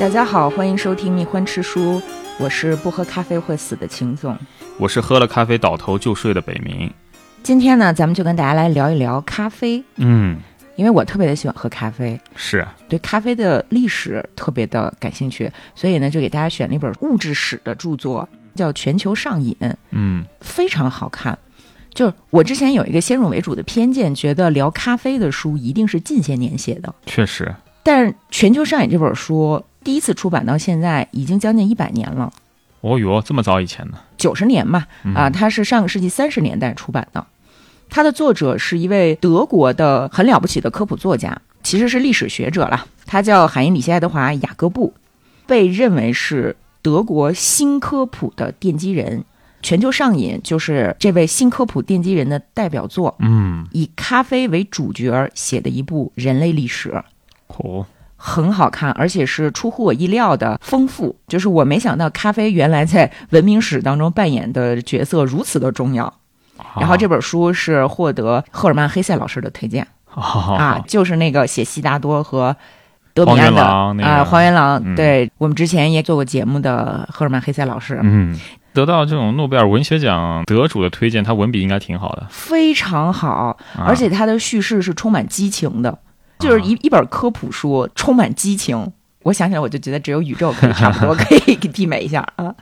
大家好，欢迎收听蜜欢吃书，我是不喝咖啡会死的秦总。我是喝了咖啡倒头就睡的北冥。今天呢，咱们就跟大家来聊一聊咖啡，嗯，因为我特别的喜欢喝咖啡，是对咖啡的历史特别的感兴趣，所以呢，就给大家选了一本物质史的著作，叫《全球上瘾》，嗯。非常好看。就是我之前有一个先入为主的偏见，觉得聊咖啡的书一定是近些年写的，确实，但是《全球上瘾》这本书第一次出版到现在已经将近一百年了。哦哟，这么早以前呢？九十年嘛，嗯啊，它是上个世纪三十年代出版的。它的作者是一位德国的很了不起的科普作家，其实是历史学者了。他叫海因里希·爱德华·雅各布，被认为是德国新科普的奠基人。全球上瘾就是这位新科普奠基人的代表作，嗯，以咖啡为主角写的一部人类历史。哦，很好看，而且是出乎我意料的丰富。就是我没想到咖啡原来在文明史当中扮演的角色如此的重要。然后这本书是获得赫尔曼·黑塞老师的推荐。啊啊，就是那个写悉达多和德米安的啊，黄原狼。嗯。对我们之前也做过节目的赫尔曼·黑塞老师，嗯，得到这种诺贝尔文学奖得主的推荐，他文笔应该挺好的，非常好，啊。而且他的叙事是充满激情的，就是一一本科普书，充满激情。我想起来，我就觉得只有宇宙可以 差不多可以媲美一下啊。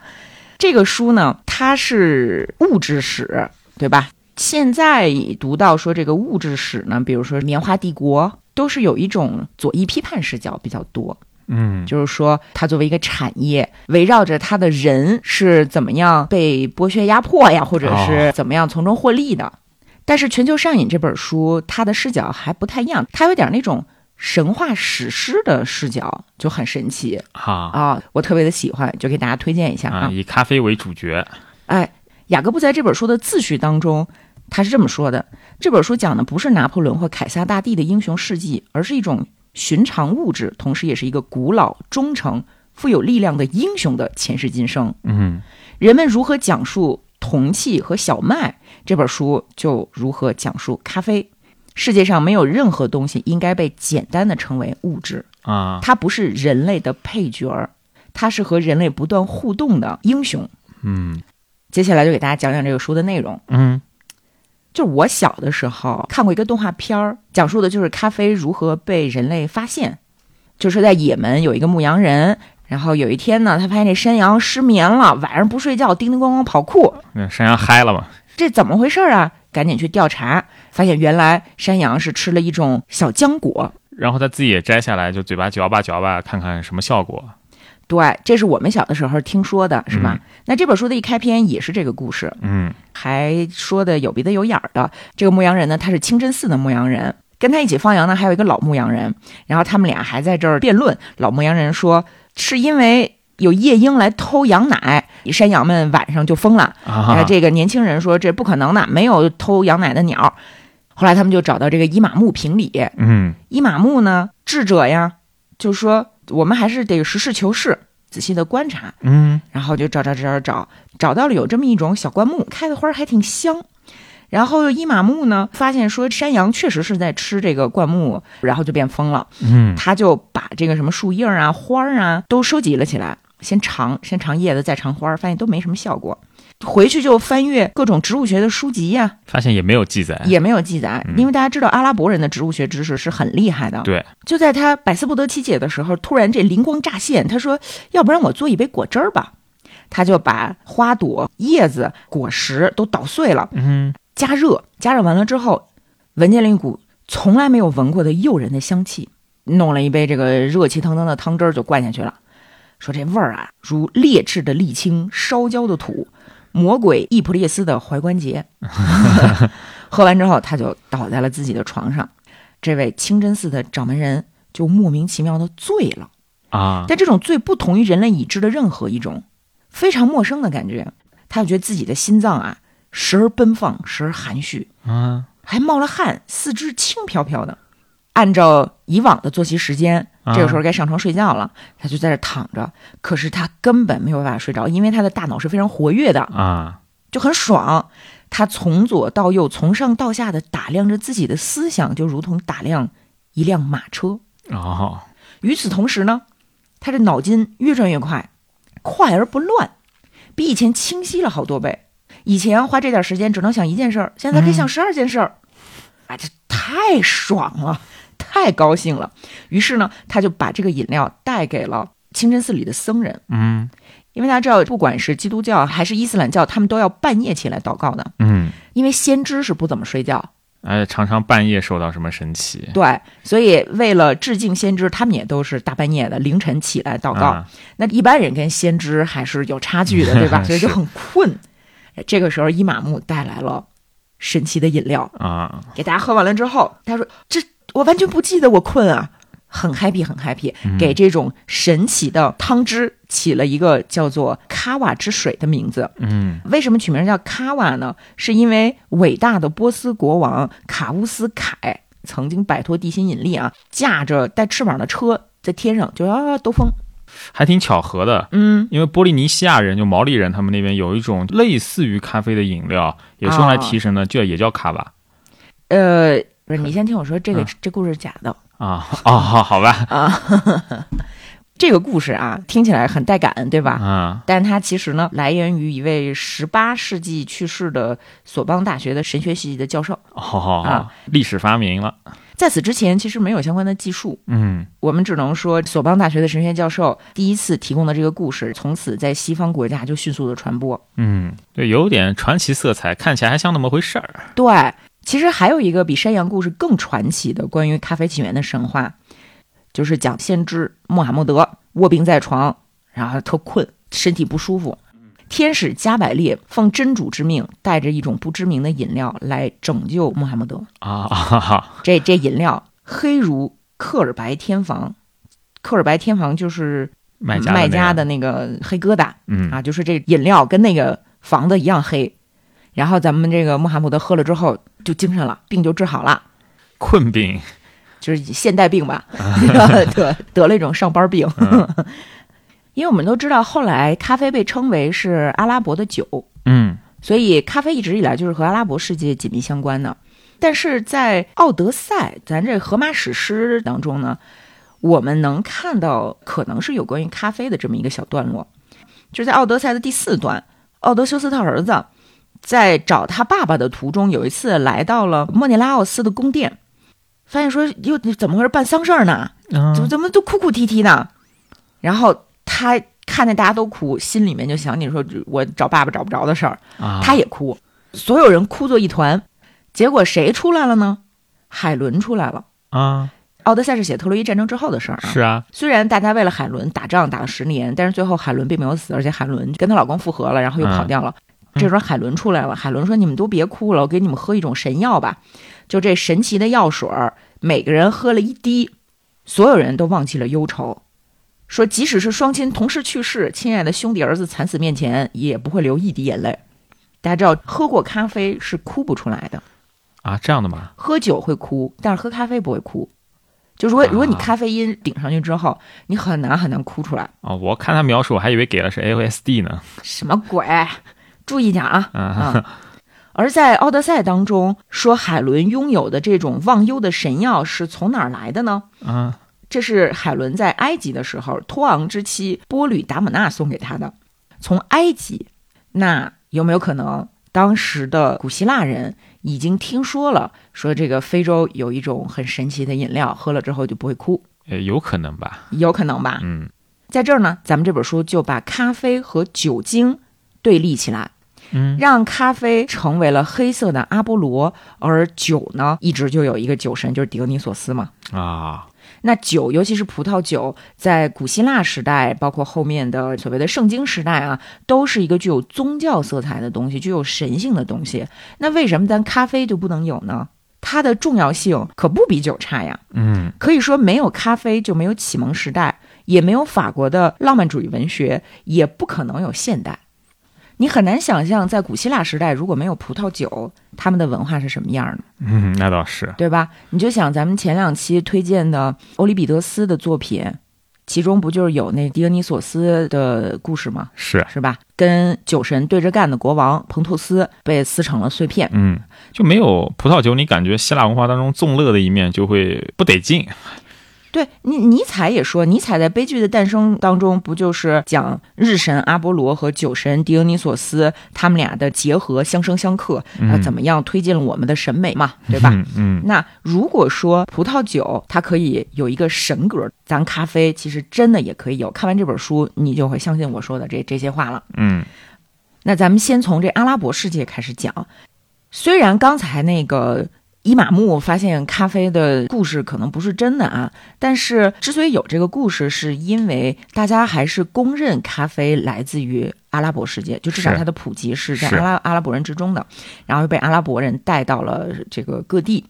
这个书呢，它是物质史，对吧？现在读到说这个物质史呢，比如说棉花帝国，都是有一种左翼批判视角比较多。嗯，就是说，它作为一个产业，围绕着它的人是怎么样被剥削压迫呀，或者是怎么样从中获利的。但是《全球上瘾》这本书，它的视角还不太一样，它有点那种神话史诗的视角，就很神奇哈啊！我特别的喜欢，就给大家推荐一下啊，啊。以咖啡为主角，哎，雅各布在这本书的自序当中，他是这么说的：这本书讲的不是拿破仑或凯撒大帝的英雄事迹，而是一种寻常物质，同时也是一个古老、忠诚、富有力量的英雄的前世今生。嗯人们如何讲述铜器和小麦，这本书就如何讲述咖啡。世界上没有任何东西应该被简单的称为物质，啊，它不是人类的配角儿，它是和人类不断互动的英雄。嗯接下来就给大家讲讲这个书的内容。嗯就是我小的时候看过一个动画片儿，讲述的就是咖啡如何被人类发现。就是在也门有一个牧羊人，然后有一天呢，他发现这山羊失眠了，晚上不睡觉，叮叮咣咣跑酷，那山羊嗨了嘛？这怎么回事啊？赶紧去调查，发现原来山羊是吃了一种小浆果。然后他自己也摘下来，就嘴巴嚼吧嚼吧，看看什么效果。对，这是我们小的时候听说的，是吧？嗯那这本书的一开篇也是这个故事，嗯还说的有鼻子有眼儿的。这个牧羊人呢，他是清真寺的牧羊人，跟他一起放羊呢还有一个老牧羊人，然后他们俩还在这儿辩论。老牧羊人说，是因为有夜莺来偷羊奶，山羊们晚上就疯了。呃，啊，这个年轻人说这不可能的，没有偷羊奶的鸟。后来他们就找到这个伊玛目评理，嗯伊玛目呢，智者呀，就说我们还是得实事求是，仔细的观察。嗯然后就找找找找找，找到了有这么一种小灌木，开的花儿还挺香。然后伊玛目呢，发现说山羊确实是在吃这个灌木，然后就变疯了。嗯他就把这个什么树叶啊、花儿啊都收集了起来，先尝，先尝叶子，再尝花儿，发现都没什么效果。回去就翻阅各种植物学的书籍呀、发现也没有记载。也没有记载，嗯因为大家知道阿拉伯人的植物学知识是很厉害的。对，就在他百思不得其解的时候，突然这灵光乍现，他说：“要不然我做一杯果汁儿吧。”他就把花朵、叶子、果实都捣碎了，嗯加热，加热完了之后，闻见了一股从来没有闻过的诱人的香气，弄了一杯这个热气腾腾的汤汁儿就灌下去了，说这味儿啊，如劣质的沥青、烧焦的土、魔鬼伊普列斯的踝关节。喝完之后，他就倒在了自己的床上，这位清真寺的掌门人就莫名其妙的醉了。啊，但这种醉不同于人类已知的任何一种，非常陌生的感觉。他就觉得自己的心脏啊，时而奔放，时而含蓄，啊还冒了汗，四肢轻飘飘的。按照以往的作息时间，啊这个时候该上床睡觉了，他就在这躺着。可是他根本没有办法睡着，因为他的大脑是非常活跃的，啊，就很爽。他从左到右，从上到下的打量着自己的思想，就如同打量一辆马车。哦，与此同时呢，他这脑筋越转越快，快而不乱，比以前清晰了好多倍。以前花这点时间只能想一件事儿，现在可以想十二件事儿，啊，这太爽了，太高兴了。于是呢，他就把这个饮料带给了清真寺里的僧人，嗯因为大家知道，不管是基督教还是伊斯兰教，他们都要半夜起来祷告的，嗯，因为先知是不怎么睡觉，哎，常常半夜受到什么神奇对，所以为了致敬先知，他们也都是大半夜的凌晨起来祷告。啊那一般人跟先知还是有差距的，对吧？所以就很困。这个时候，伊玛目带来了神奇的饮料，啊，给大家喝完了之后，他说：“这我完全不记得我困啊。”很 happy，很 happy，给这种神奇的汤汁起了一个叫做“卡瓦之水”的名字。嗯为什么取名叫卡瓦呢？是因为伟大的波斯国王卡乌斯凯曾经摆脱地心引力啊，驾着带翅膀的车在天上就啊兜风。还挺巧合的。嗯，因为波利尼西亚人就毛利人他们那边有一种类似于咖啡的饮料，也是用来提神的，就也叫卡瓦呃，不是，你先听我说，这个、嗯这故事是假的啊。哦，好好吧，啊。这个故事啊，听起来很带感，对吧？啊，但它其实呢，来源于一位十八世纪去世的索邦大学的神学系的教授。好好好啊，历史发明了。在此之前，其实没有相关的技术，嗯我们只能说，索邦大学的神学教授第一次提供的这个故事，从此在西方国家就迅速的传播。嗯，对，有点传奇色彩，看起来还像那么回事儿。对，其实还有一个比山羊故事更传奇的关于咖啡起源的神话，就是讲先知穆罕默德卧病在床，然后特困，身体不舒服。天使加百列奉真主之命，带着一种不知名的饮料来拯救穆罕默德。啊这这饮料黑如克尔白天房，克尔白天房就是卖家卖家的的那个黑疙瘩，嗯。啊，就是这饮料跟那个房子一样黑。然后咱们这个穆罕默德喝了之后就精神了，病就治好了，困病，就是现代病吧，得得了一种上班病。因为我们都知道，后来咖啡被称为是阿拉伯的酒，嗯所以咖啡一直以来就是和阿拉伯世界紧密相关的。但是在《奥德赛》咱这荷马史诗当中呢，我们能看到可能是有关于咖啡的这么一个小段落，就是在《奥德赛》的第四段，奥德修斯他儿子在找他爸爸的途中，有一次来到了莫涅拉奥斯的宫殿，发现说又怎么回事，办丧事儿呢？怎么嗯怎么都哭哭啼啼的？然后他看见大家都哭，心里面就想你说我找爸爸找不着的事儿。啊，他也哭，所有人哭作一团。结果谁出来了呢？海伦出来了。啊，奥德赛是写特洛伊战争之后的事儿啊。是啊，虽然大家为了海伦打仗打了十年，但是最后海伦并没有死，而且海伦跟她老公复合了，然后又跑掉了。嗯这时候海伦出来了，海伦说：“你们都别哭了，我给你们喝一种神药吧。就这神奇的药水儿，每个人喝了一滴，所有人都忘记了忧愁。说即使是双亲同时去世，亲爱的兄弟儿子惨死面前，也不会流一滴眼泪。大家知道，喝过咖啡是哭不出来的。”啊，这样的吗？喝酒会哭，但是喝咖啡不会哭。就如果如果你啊咖啡因顶上去之后，你很难很难哭出来。啊，我看他描述，我还以为给的是 LSD 呢。什么鬼？注意点啊！嗯啊。而在《奥德赛》当中说，海伦拥有的这种忘忧的神药是从哪儿来的呢？嗯这是海伦在埃及的时候，托昂之妻波吕达姆纳送给他的。从埃及，那有没有可能当时的古希腊人已经听说了，说这个非洲有一种很神奇的饮料，喝了之后就不会哭？呃，有可能吧。有可能吧？嗯在这儿呢，咱们这本书就把咖啡和酒精对立起来，嗯让咖啡成为了黑色的阿波罗，而酒呢，一直就有一个酒神，就是狄俄尼索斯嘛。啊，那酒，尤其是葡萄酒，在古希腊时代，包括后面的所谓的圣经时代啊，都是一个具有宗教色彩的东西，具有神性的东西。那为什么咱咖啡就不能有呢？它的重要性可不比酒差呀。嗯可以说，没有咖啡就没有启蒙时代，也没有法国的浪漫主义文学，也不可能有现代。你很难想象，在古希腊时代，如果没有葡萄酒，他们的文化是什么样的，嗯，那倒是。对吧？你就想咱们前两期推荐的欧里庇得斯的作品，其中不就是有那狄俄尼索斯的故事吗？是，是吧？跟酒神对着干的国王彭托斯被撕成了碎片。嗯，就没有葡萄酒，你感觉希腊文化当中纵乐的一面就会不得劲。对，尼尼采也说，尼采在《悲剧的诞生》当中，不就是讲日神阿波罗和酒神狄俄尼索斯他们俩的结合，相生相克，啊，怎么样推进了我们的审美嘛，对吧？嗯。那如果说葡萄酒它可以有一个神格，咱咖啡其实真的也可以有。看完这本书，你就会相信我说的这这些话了。嗯。那咱们先从这阿拉伯世界开始讲，虽然刚才那个。伊玛目发现咖啡的故事可能不是真的啊，但是之所以有这个故事，是因为大家还是公认咖啡来自于阿拉伯世界，就至少它的普及是在阿拉阿拉伯人之中的，然后又被阿拉伯人带到了这个各地。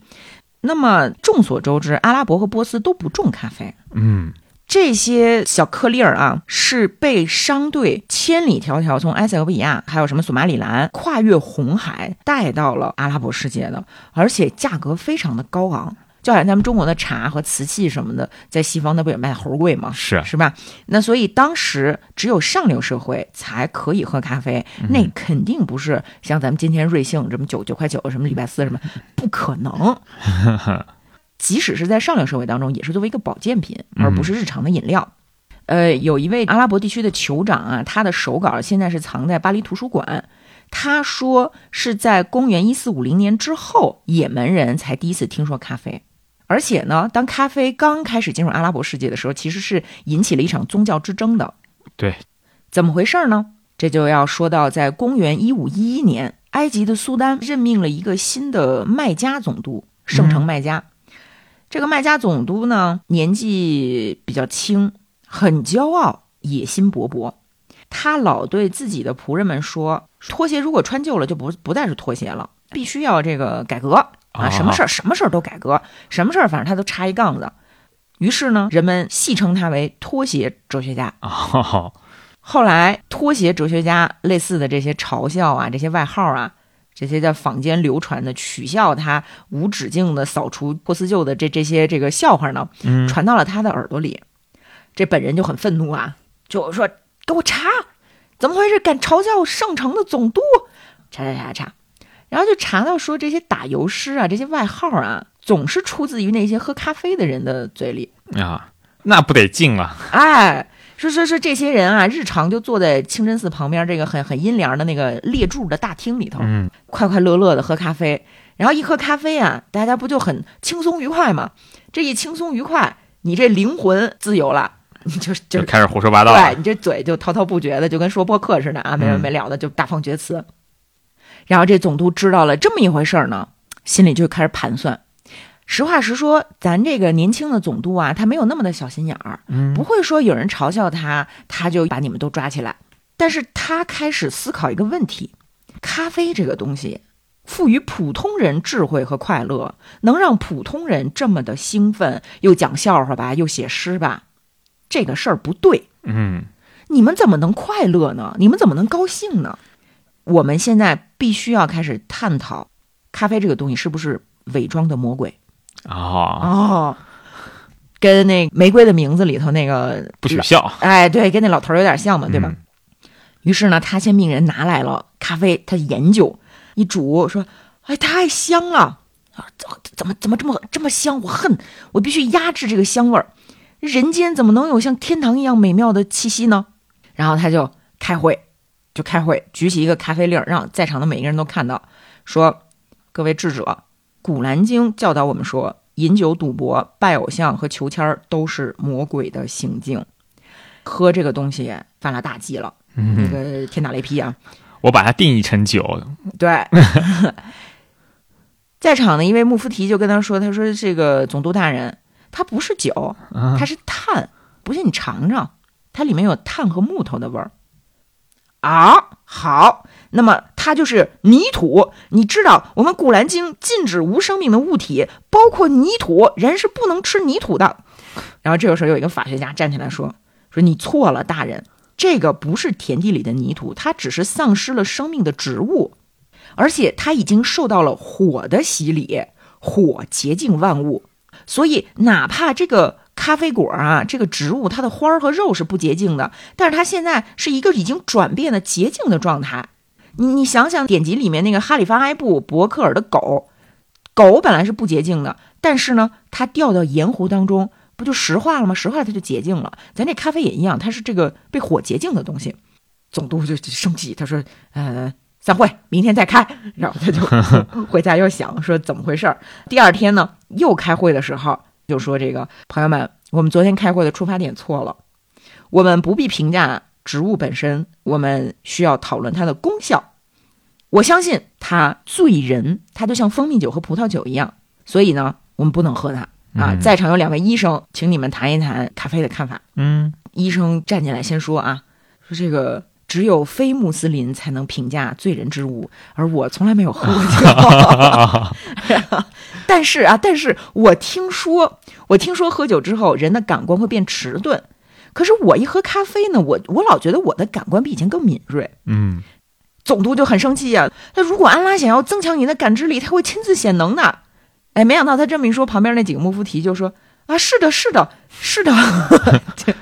那么众所周知，阿拉伯和波斯都不种咖啡。嗯。这些小颗粒儿啊，是被商队千里迢迢从埃塞俄比亚，还有什么索马里兰，跨越红海带到了阿拉伯世界的，而且价格非常的高昂，就好像咱们中国的茶和瓷器什么的，在西方那不也卖猴贵吗？是是吧？那所以当时只有上流社会才可以喝咖啡，那肯定不是像咱们今天瑞幸什么九九块九，什么礼拜四什么，不可能。即使是在上流社会当中，也是作为一个保健品，而不是日常的饮料。呃，有一位阿拉伯地区的酋长啊，他的手稿现在是藏在巴黎图书馆。他说是在公元一四五零年之后，也门人才第一次听说咖啡。而且呢，当咖啡刚开始进入阿拉伯世界的时候，其实是引起了一场宗教之争的。对，怎么回事呢？这就要说到在公元一五一一年，埃及的苏丹任命了一个新的麦加总督，圣城麦加。这个麦加总督呢，年纪比较轻，很骄傲，野心勃勃。他老对自己的仆人们说：“拖鞋如果穿旧了，就不不再是拖鞋了，必须要这个改革啊！什么事儿，什么事儿都改革，什么事儿反正他都插一杠子。”于是呢，人们戏称他为“拖鞋哲学家”。后来，“拖鞋哲学家”类似的这些嘲笑啊，这些外号啊。这些在坊间流传的取笑他无止境的扫除波斯旧的这这些这个笑话呢，传到了他的耳朵里，这本人就很愤怒啊，就说给我查，怎么回事？敢嘲笑圣城的总督？查查查查，然后就查到说这些打油诗啊，这些外号啊，总是出自于那些喝咖啡的人的嘴里啊，那不得敬啊！哎。说说说，这些人啊，日常就坐在清真寺旁边这个很很阴凉的那个列柱的大厅里头，嗯，快快乐乐的喝咖啡。然后一喝咖啡啊，大家不就很轻松愉快吗？这一轻松愉快，你这灵魂自由了，你就就开始胡说八道，对你这嘴就滔滔不绝的，就跟说播客似的啊，没完没了的就大放厥词。然后这总督知道了这么一回事儿呢，心里就开始盘算。实话实说，咱这个年轻的总督啊，他没有那么的小心眼儿，不会说有人嘲笑他，他就把你们都抓起来。但是他开始思考一个问题：咖啡这个东西，赋予普通人智慧和快乐，能让普通人这么的兴奋，又讲笑话吧，又写诗吧，这个事儿不对。嗯，你们怎么能快乐呢？你们怎么能高兴呢？我们现在必须要开始探讨，咖啡这个东西是不是伪装的魔鬼。哦哦，跟那《玫瑰的名字》里头那个不许笑，哎，对，跟那老头有点像嘛，对吧？于是呢，他先命人拿来了咖啡，他研究一煮，说：“哎，太香了啊！怎么怎么这么这么香？我恨，我必须压制这个香味儿。人间怎么能有像天堂一样美妙的气息呢？”然后他就开会，就开会，举起一个咖啡粒儿，让在场的每一个人都看到，说：“各位智者。”《古兰经》教导我们说，饮酒、赌博、拜偶像和求签儿都是魔鬼的行径。喝这个东西犯了大忌了，那个天打雷劈啊！我把它定义成酒。对，在场的一位穆夫提就跟他说：“他说这个总督大人，它不是酒，它是炭，不信你尝尝，它里面有炭和木头的味儿。”啊，好。那么它就是泥土，你知道我们《古兰经》禁止无生命的物体，包括泥土，人是不能吃泥土的。然后这个时候有一个法学家站起来说：“说你错了，大人，这个不是田地里的泥土，它只是丧失了生命的植物，而且它已经受到了火的洗礼，火洁净万物，所以哪怕这个。”咖啡果啊，这个植物它的花儿和肉是不洁净的，但是它现在是一个已经转变的洁净的状态。你你想想，典籍里面那个哈里发埃布伯克尔的狗，狗本来是不洁净的，但是呢，它掉到盐湖当中，不就石化了吗？石化它就洁净了。咱这咖啡也一样，它是这个被火洁净的东西。总督就生气，他说：“呃，散会，明天再开。”然后他就 回家又想说怎么回事儿。第二天呢，又开会的时候就说：“这个朋友们，我们昨天开会的出发点错了，我们不必评价植物本身，我们需要讨论它的功效。我相信它醉人，它就像蜂蜜酒和葡萄酒一样，所以呢，我们不能喝它。”啊，在场有两位医生，请你们谈一谈咖啡的看法。嗯，医生站起来先说啊，说这个只有非穆斯林才能评价醉人之物，而我从来没有喝过酒。但是啊，但是我听说，我听说喝酒之后人的感官会变迟钝，可是我一喝咖啡呢，我我老觉得我的感官比以前更敏锐。嗯，总督就很生气呀，那如果安拉想要增强你的感知力，他会亲自显能的。哎，没想到他这么一说，旁边那几个穆夫提就说：“啊，是的，是的，是的。”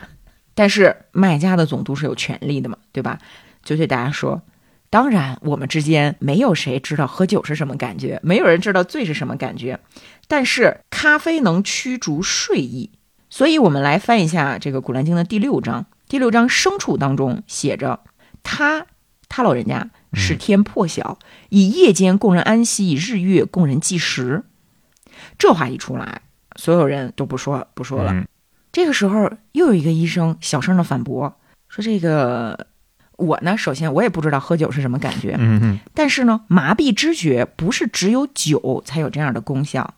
但是卖家的总督是有权利的嘛，对吧？就对大家说：“当然，我们之间没有谁知道喝酒是什么感觉，没有人知道醉是什么感觉。但是咖啡能驱逐睡意，所以我们来翻一下这个《古兰经》的第六章。第六章牲畜当中写着：他他老人家使天破晓，以夜间供人安息，以日月供人计时。”这话一出来，所有人都不说不说了。这个时候，又有一个医生小声的反驳说：“这个我呢，首先我也不知道喝酒是什么感觉，嗯但是呢，麻痹知觉不是只有酒才有这样的功效，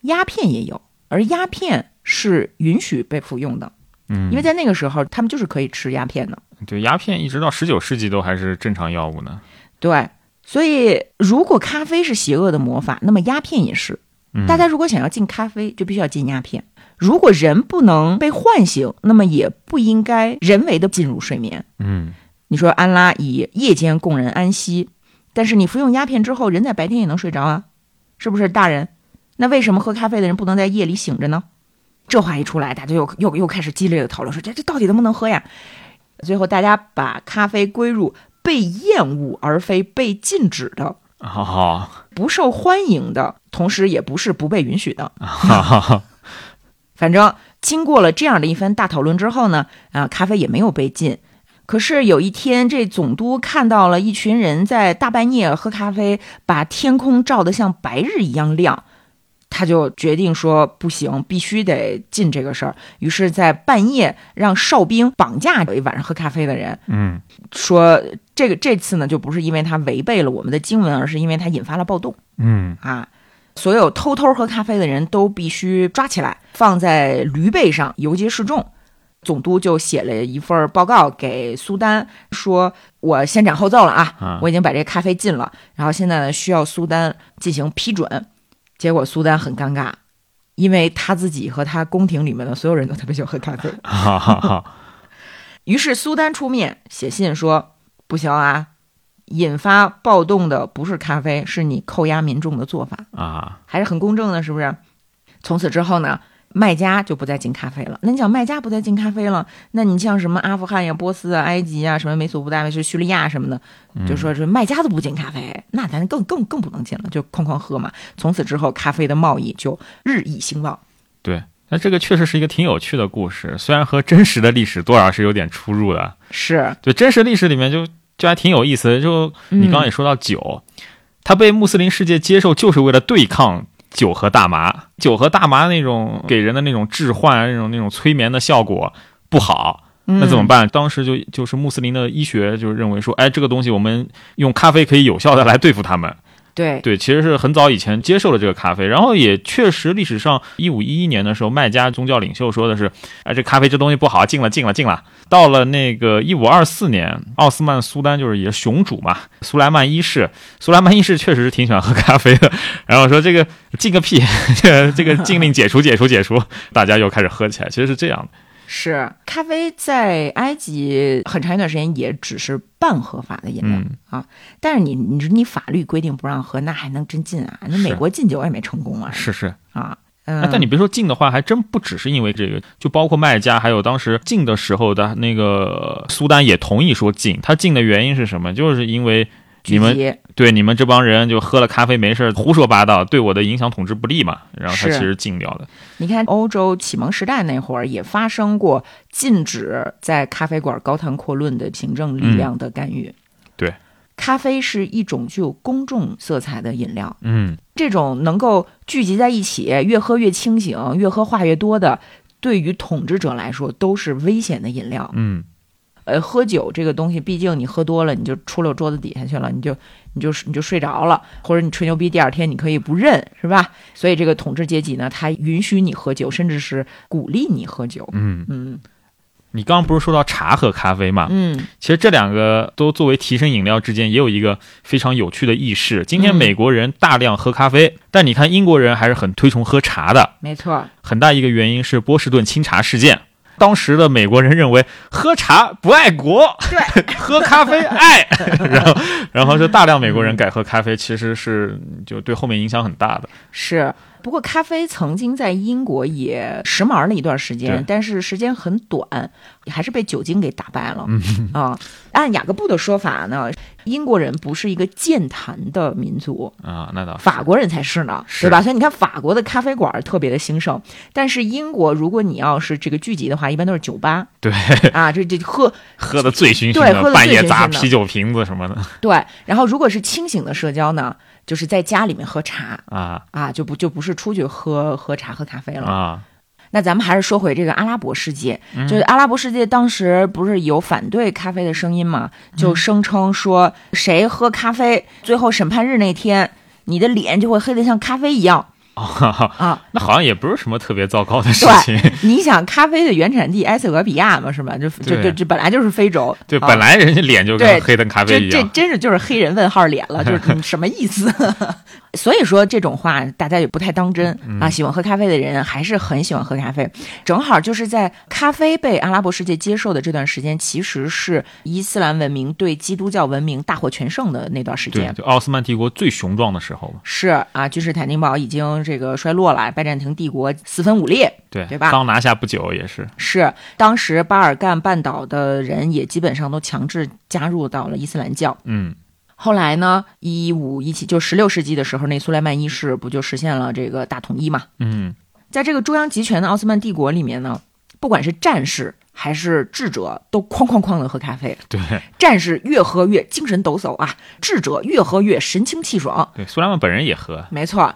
鸦片也有，而鸦片是允许被服用的，嗯，因为在那个时候他们就是可以吃鸦片的。对，鸦片一直到十九世纪都还是正常药物呢。对，所以如果咖啡是邪恶的魔法，那么鸦片也是。”大家如果想要禁咖啡，就必须要禁鸦片。如果人不能被唤醒，那么也不应该人为的进入睡眠。嗯，你说安拉以夜间供人安息，但是你服用鸦片之后，人在白天也能睡着啊，是不是大人？那为什么喝咖啡的人不能在夜里醒着呢？这话一出来，大家又又又开始激烈的讨论，说这这到底能不能喝呀？最后大家把咖啡归入被厌恶而非被禁止的。好，不受欢迎的同时，也不是不被允许的。好，反正经过了这样的一番大讨论之后呢，啊，咖啡也没有被禁。可是有一天，这总督看到了一群人在大半夜喝咖啡，把天空照得像白日一样亮。他就决定说不行，必须得禁这个事儿。于是，在半夜让哨兵绑架一晚上喝咖啡的人。嗯，说这个这次呢，就不是因为他违背了我们的经文，而是因为他引发了暴动。嗯啊，所有偷偷喝咖啡的人都必须抓起来，放在驴背上游街示众。总督就写了一份报告给苏丹，说我先斩后奏了啊，我已经把这咖啡禁了，然后现在呢需要苏丹进行批准。结果苏丹很尴尬，因为他自己和他宫廷里面的所有人都特别喜欢喝咖啡。于是苏丹出面写信说：“不行啊，引发暴动的不是咖啡，是你扣押民众的做法啊，还是很公正的，是不是？”从此之后呢？卖家就不再进咖啡了。那你想卖家不再进咖啡了，那你像什么阿富汗呀、波斯啊、埃及啊、什么美索不达米亚、叙利亚什么的，就说是卖家都不进咖啡，那咱更更更不能进了，就哐哐喝嘛。从此之后，咖啡的贸易就日益兴旺。对，那这个确实是一个挺有趣的故事，虽然和真实的历史多少是有点出入的。是对真实历史里面就就还挺有意思的。就你刚刚也说到酒，它被穆斯林世界接受，就是为了对抗。酒和大麻，酒和大麻那种给人的那种致幻、那种那种催眠的效果不好，那怎么办？当时就就是穆斯林的医学就认为说，哎，这个东西我们用咖啡可以有效的来对付他们。对对，其实是很早以前接受了这个咖啡，然后也确实历史上一五一一年的时候，麦家宗教领袖说的是，哎，这咖啡这东西不好，禁了禁了禁了。到了那个一五二四年，奥斯曼苏丹就是也是雄主嘛，苏莱曼一世，苏莱曼一世确实是挺喜欢喝咖啡的，然后说这个禁个屁，这个禁令解除解除解除，大家又开始喝起来，其实是这样的。是咖啡在埃及很长一段时间也只是半合法的饮料啊，但是你你说你法律规定不让喝，那还能真禁啊？那美国禁酒也没成功啊。是是啊，但你别说禁的话，还真不只是因为这个，就包括卖家，还有当时禁的时候的那个苏丹也同意说禁。他禁的原因是什么？就是因为你们对你们这帮人就喝了咖啡没事胡说八道，对我的影响统治不利嘛，然后他其实禁掉的。你看，欧洲启蒙时代那会儿也发生过禁止在咖啡馆高谈阔论的行政力量的干预。对，咖啡是一种具有公众色彩的饮料，嗯这种能够聚集在一起，越喝越清醒，越喝话越多的，对于统治者来说都是危险的饮料。嗯，呃，喝酒这个东西，毕竟你喝多了，你就出了桌子底下去了，你就你就你就睡着了，或者你吹牛逼，第二天你可以不认，是吧？所以这个统治阶级呢，他允许你喝酒，甚至是鼓励你喝酒。嗯，嗯你刚刚不是说到茶和咖啡嘛？嗯，其实这两个都作为提神饮料之间也有一个非常有趣的意识。今天嗯美国人大量喝咖啡，但你看英国人还是很推崇喝茶的。没错，很大一个原因是波士顿清茶事件。当时的美国人认为喝茶不爱国，对，喝咖啡爱，然后然后就大量美国人改喝咖啡，其实是就对后面影响很大的。是。不过咖啡曾经在英国也时髦了一段时间，但是时间很短，还是被酒精给打败了。嗯。啊，按雅各布的说法呢，英国人不是一个健谈的民族，啊，那倒法国人才是呢，是。对吧？所以你看，法国的咖啡馆特别的兴盛，但是英国，如果你要是这个聚集的话，一般都是酒吧。对，啊，这这喝 喝的醉醺醺的，对喝得半夜砸啤酒瓶子什么的。对。然后如果是清醒的社交呢，就是在家里面喝茶啊啊，就不就不是出去喝喝茶喝咖啡了。啊，那咱们还是说回这个阿拉伯世界，嗯就是阿拉伯世界当时不是有反对咖啡的声音嘛？就声称说谁喝咖啡，最后审判日那天，你的脸就会黑得像咖啡一样啊。那好像也不是什么特别糟糕的事情。你想，咖啡的原产地埃塞俄比亚嘛，是吧？就就就这本来就是非洲，对，啊本来人家脸就跟黑灯咖啡这这一样。真是就是黑人问号脸了，就是什么意思？所以说这种话大家也不太当真嗯啊。喜欢喝咖啡的人还是很喜欢喝咖啡，正好就是在咖啡被阿拉伯世界接受的这段时间，其实是伊斯兰文明对基督教文明大获全胜的那段时对，间。就奥斯曼帝国最雄壮的时候嘛。是啊，君士坦丁堡已经这个衰落了，拜占庭帝国四分五裂。对，对吧刚拿下不久也是。是，当时巴尔干半岛的人也基本上都强制加入到了伊斯兰教。嗯后来呢，一五一七就十六世纪的时候，那苏莱曼一世不就实现了这个大统一嘛？嗯在这个中央集权的奥斯曼帝国里面呢，不管是战士还是智者，都哐哐哐的喝咖啡。对 战士越喝越精神抖擞啊，智者越喝越神清气爽。对，苏莱曼本人也喝。没错，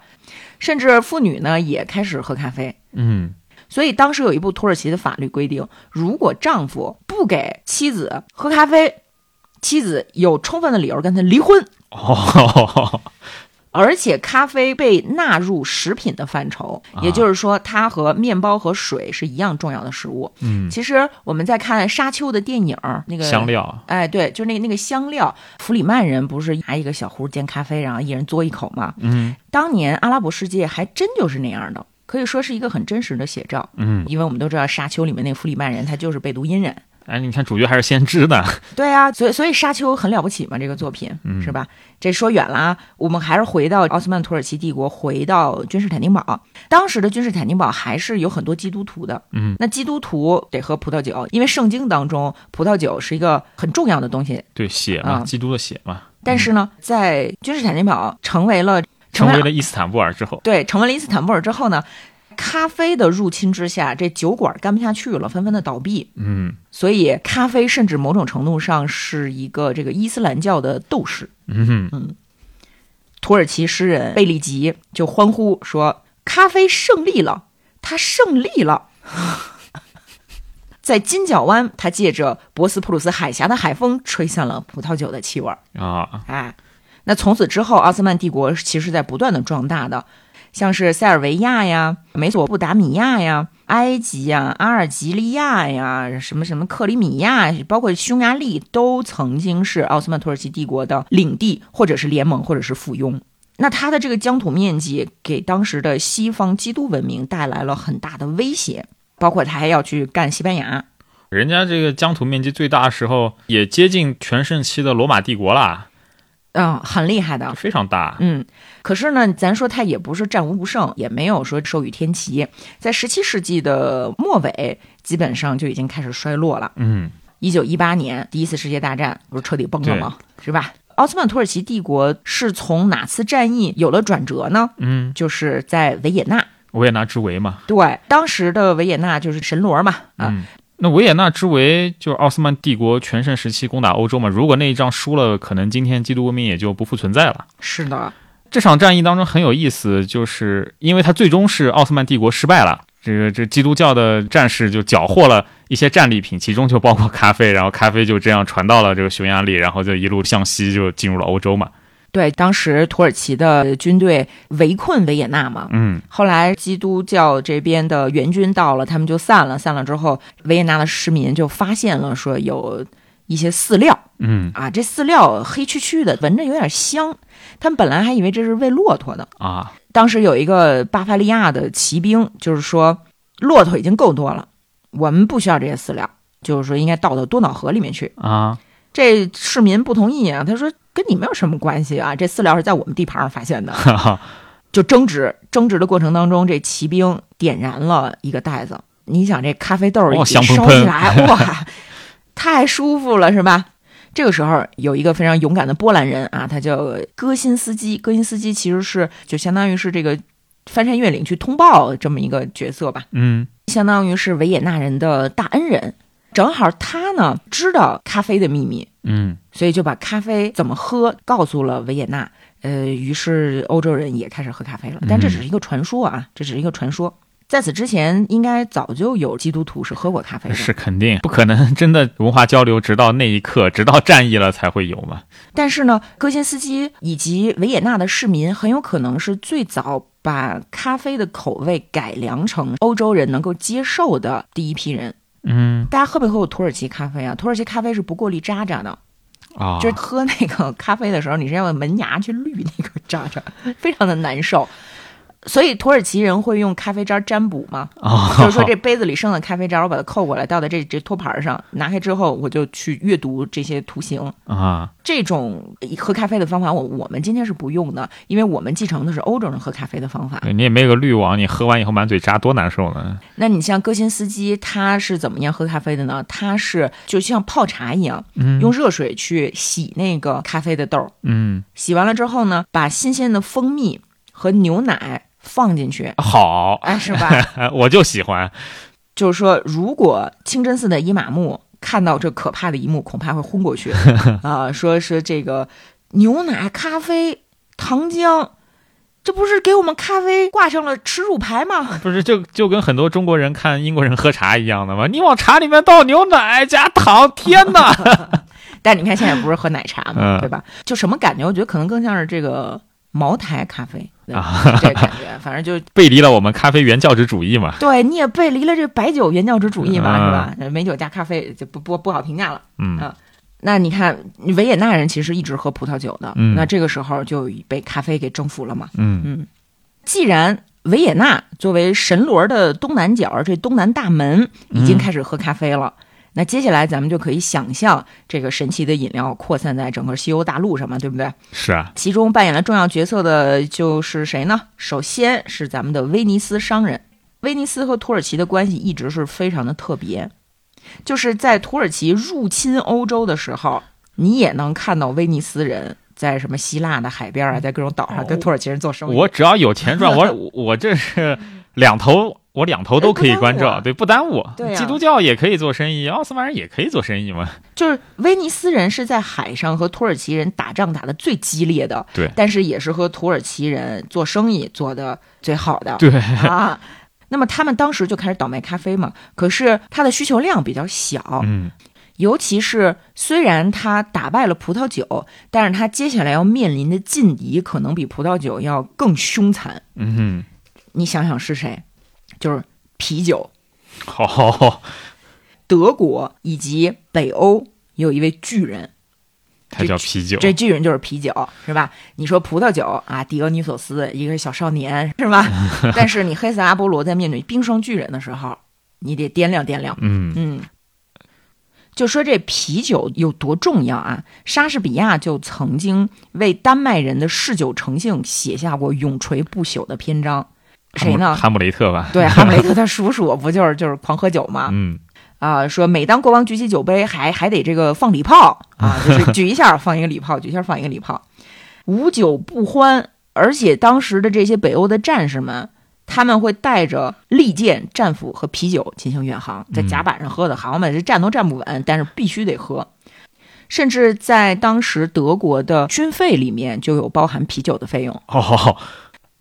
甚至妇女呢也开始喝咖啡。嗯所以当时有一部土耳其的法律规定，如果丈夫不给妻子喝咖啡，妻子有充分的理由跟他离婚。哦，而且咖啡被纳入食品的范畴，啊也就是说，它和面包和水是一样重要的食物。嗯，其实我们在看沙丘的电影儿，那个香，料。哎，对，就是那个那个香料，弗里曼人不是拿一个小壶煎咖啡，然后一人嘬一口吗？嗯当年阿拉伯世界还真就是那样的，可以说是一个很真实的写照。嗯，因为我们都知道沙丘里面那个弗里曼人，他就是贝都因人。哎，你看主角还是先知的。对啊，所以所以沙丘很了不起嘛，这个作品、嗯是吧？这说远了啊，我们还是回到奥斯曼土耳其帝国，回到君士坦丁堡。当时的君士坦丁堡还是有很多基督徒的，嗯，那基督徒得喝葡萄酒，因为圣经当中葡萄酒是一个很重要的东西。对，血嘛，啊基督的血嘛，但是呢，在君士坦丁堡成为了成为为了伊斯坦布尔之后，对成为了伊斯坦布尔之后呢，咖啡的入侵之下，这酒馆干不下去了，纷纷的倒闭。嗯所以，咖啡甚至某种程度上是一个这个伊斯兰教的斗士。嗯哼，土耳其诗人贝利吉就欢呼说：“咖啡胜利了，他胜利了！” 在金角湾，他借着博斯普鲁斯海峡的海风，吹散了葡萄酒的气味儿。啊，哎，那从此之后，奥斯曼帝国其实在不断的壮大的，像是塞尔维亚呀、美索不达米亚呀、埃及呀、阿尔及利亚呀、什么什么克里米亚，包括匈牙利，都曾经是奥斯曼土耳其帝国的领地，或者是联盟，或者是附庸。那它的这个疆土面积给当时的西方基督文明带来了很大的威胁，包括他还要去干西班牙。人家这个疆土面积最大的时候，也接近全盛期的罗马帝国啦，嗯，很厉害的，非常大。嗯，可是呢，咱说它也不是战无不胜，也没有说授予天齐。在十七世纪的末尾，基本上就已经开始衰落了。嗯，一九一八年，第一次世界大战不是彻底崩了吗？是吧？奥斯曼土耳其帝国是从哪次战役有了转折呢？嗯，就是在维也纳。维也纳之围嘛。对，当时的维也纳就是神罗嘛，啊，嗯，那维也纳之围就是奥斯曼帝国全盛时期攻打欧洲嘛。如果那一仗输了，可能今天基督文明也就不复存在了。是的，这场战役当中很有意思，就是因为它最终是奥斯曼帝国失败了，这个这基督教的战士就缴获了一些战利品，其中就包括咖啡，然后咖啡就这样传到了这个匈牙利，然后就一路向西就进入了欧洲嘛。对，当时土耳其的军队围困维也纳嘛，嗯后来基督教这边的援军到了，他们就散了。散了之后，维也纳的市民就发现了说有一些饲料嗯啊，这饲料黑黢黢的，闻着有点香。他们本来还以为这是喂骆驼的。啊当时有一个巴伐利亚的骑兵，就是说骆驼已经够多了，我们不需要这些饲料，就是说应该倒到多瑙河里面去。啊这市民不同意啊，他说跟你们有什么关系啊？这饲料是在我们地盘上发现的。就争执，争执的过程当中，这骑兵点燃了一个袋子。你想，这咖啡豆一烧起来，哇，太舒服了，是吧？这个时候有一个非常勇敢的波兰人啊，他叫戈辛斯基。戈辛斯基其实是就相当于是这个翻山越岭去通报这么一个角色吧，嗯相当于是维也纳人的大恩人。正好他呢知道咖啡的秘密，嗯所以就把咖啡怎么喝告诉了维也纳。呃，于是欧洲人也开始喝咖啡了。但这只是一个传说啊，这只是一个传说。在此之前，应该早就有基督徒是喝过咖啡的。是肯定不可能 真的文化交流，直到那一刻，直到战役了才会有嘛。但是呢，戈辛斯基以及维也纳的市民很有可能是最早把咖啡的口味改良成欧洲人能够接受的第一批人。嗯大家喝没喝过土耳其咖啡啊？土耳其咖啡是不过滤渣渣的，啊，就是喝那个咖啡的时候，你是要用门牙去滤那个渣渣，非常的难受。所以土耳其人会用咖啡渣占卜吗？啊，就是说这杯子里剩的咖啡渣，我把它扣过来，倒在这这托盘上，拿开之后，我就去阅读这些图形。啊这种喝咖啡的方法，我我们今天是不用的，因为我们继承的是欧洲人喝咖啡的方法。对你也没有个滤网，你喝完以后满嘴渣，多难受呢。那你像戈辛斯基，他是怎么样喝咖啡的呢？他是就像泡茶一样，嗯用热水去洗那个咖啡的豆儿，嗯，洗完了之后呢，把新鲜的蜂蜜和牛奶放进去，好，哎，是吧？我就喜欢。就是说，如果清真寺的伊玛目看到这可怕的一幕，恐怕会昏过去 啊！说是这个牛奶、咖啡、糖浆，这不是给我们咖啡挂上了耻辱牌吗？不是，就就跟很多中国人看英国人喝茶一样的吗？你往茶里面倒牛奶加糖，天哪！但你看现在不是喝奶茶吗，嗯对吧？就什么感觉？我觉得可能更像是这个茅台咖啡，啊这感觉，反正就 背离了我们咖啡原教旨主义嘛。对，你也背离了这白酒原教旨主义嘛，嗯是吧？美酒加咖啡就不不不好评价了。嗯啊那你看，维也纳人其实一直喝葡萄酒的，嗯那这个时候就被咖啡给征服了嘛。嗯既然维也纳作为神罗的东南角，这东南大门已经开始喝咖啡了，那接下来咱们就可以想象这个神奇的饮料扩散在整个西欧大陆上嘛，对不对？是啊，其中扮演了重要角色的就是谁呢？首先是咱们的威尼斯商人。威尼斯和土耳其的关系一直是非常的特别，就是在土耳其入侵欧洲的时候，你也能看到威尼斯人在什么希腊的海边啊，在各种岛上跟土耳其人做生意。我只要有钱赚，我 我这是两头，我两头都可以关照，对，不耽误。对啊基督教也可以做生意，奥斯曼人也可以做生意嘛。就是威尼斯人是在海上和土耳其人打仗打的最激烈的，对但是也是和土耳其人做生意做的最好的。对，啊。那么他们当时就开始倒卖咖啡嘛，可是它的需求量比较小，嗯尤其是虽然他打败了葡萄酒，但是他接下来要面临的劲敌可能比葡萄酒要更凶残。嗯你想想是谁？就是啤酒。好，好，德国以及北欧有一位巨人，他叫啤酒。这巨人就是啤酒，是吧？你说葡萄酒啊，狄俄尼索斯一个小少年，是吧？但是你黑色阿波罗在面对冰霜巨人的时候，你得掂量掂量。嗯嗯，就说这啤酒有多重要啊？莎士比亚就曾经为丹麦人的嗜酒成性写下过永垂不朽的篇章。谁呢？哈姆雷特吧。对，哈姆雷特 他叔叔不就是就是狂喝酒吗？嗯啊，说每当国王举起酒杯，还还得这个放礼炮啊，就是举一下放一个礼炮，举一下放一个礼炮，无酒不欢。而且当时的这些北欧的战士们，他们会带着利剑、战斧和啤酒进行远航，在甲板上喝的好嘛，这站都站不稳，但是必须得喝。甚至在当时德国的军费里面就有包含啤酒的费用。哦，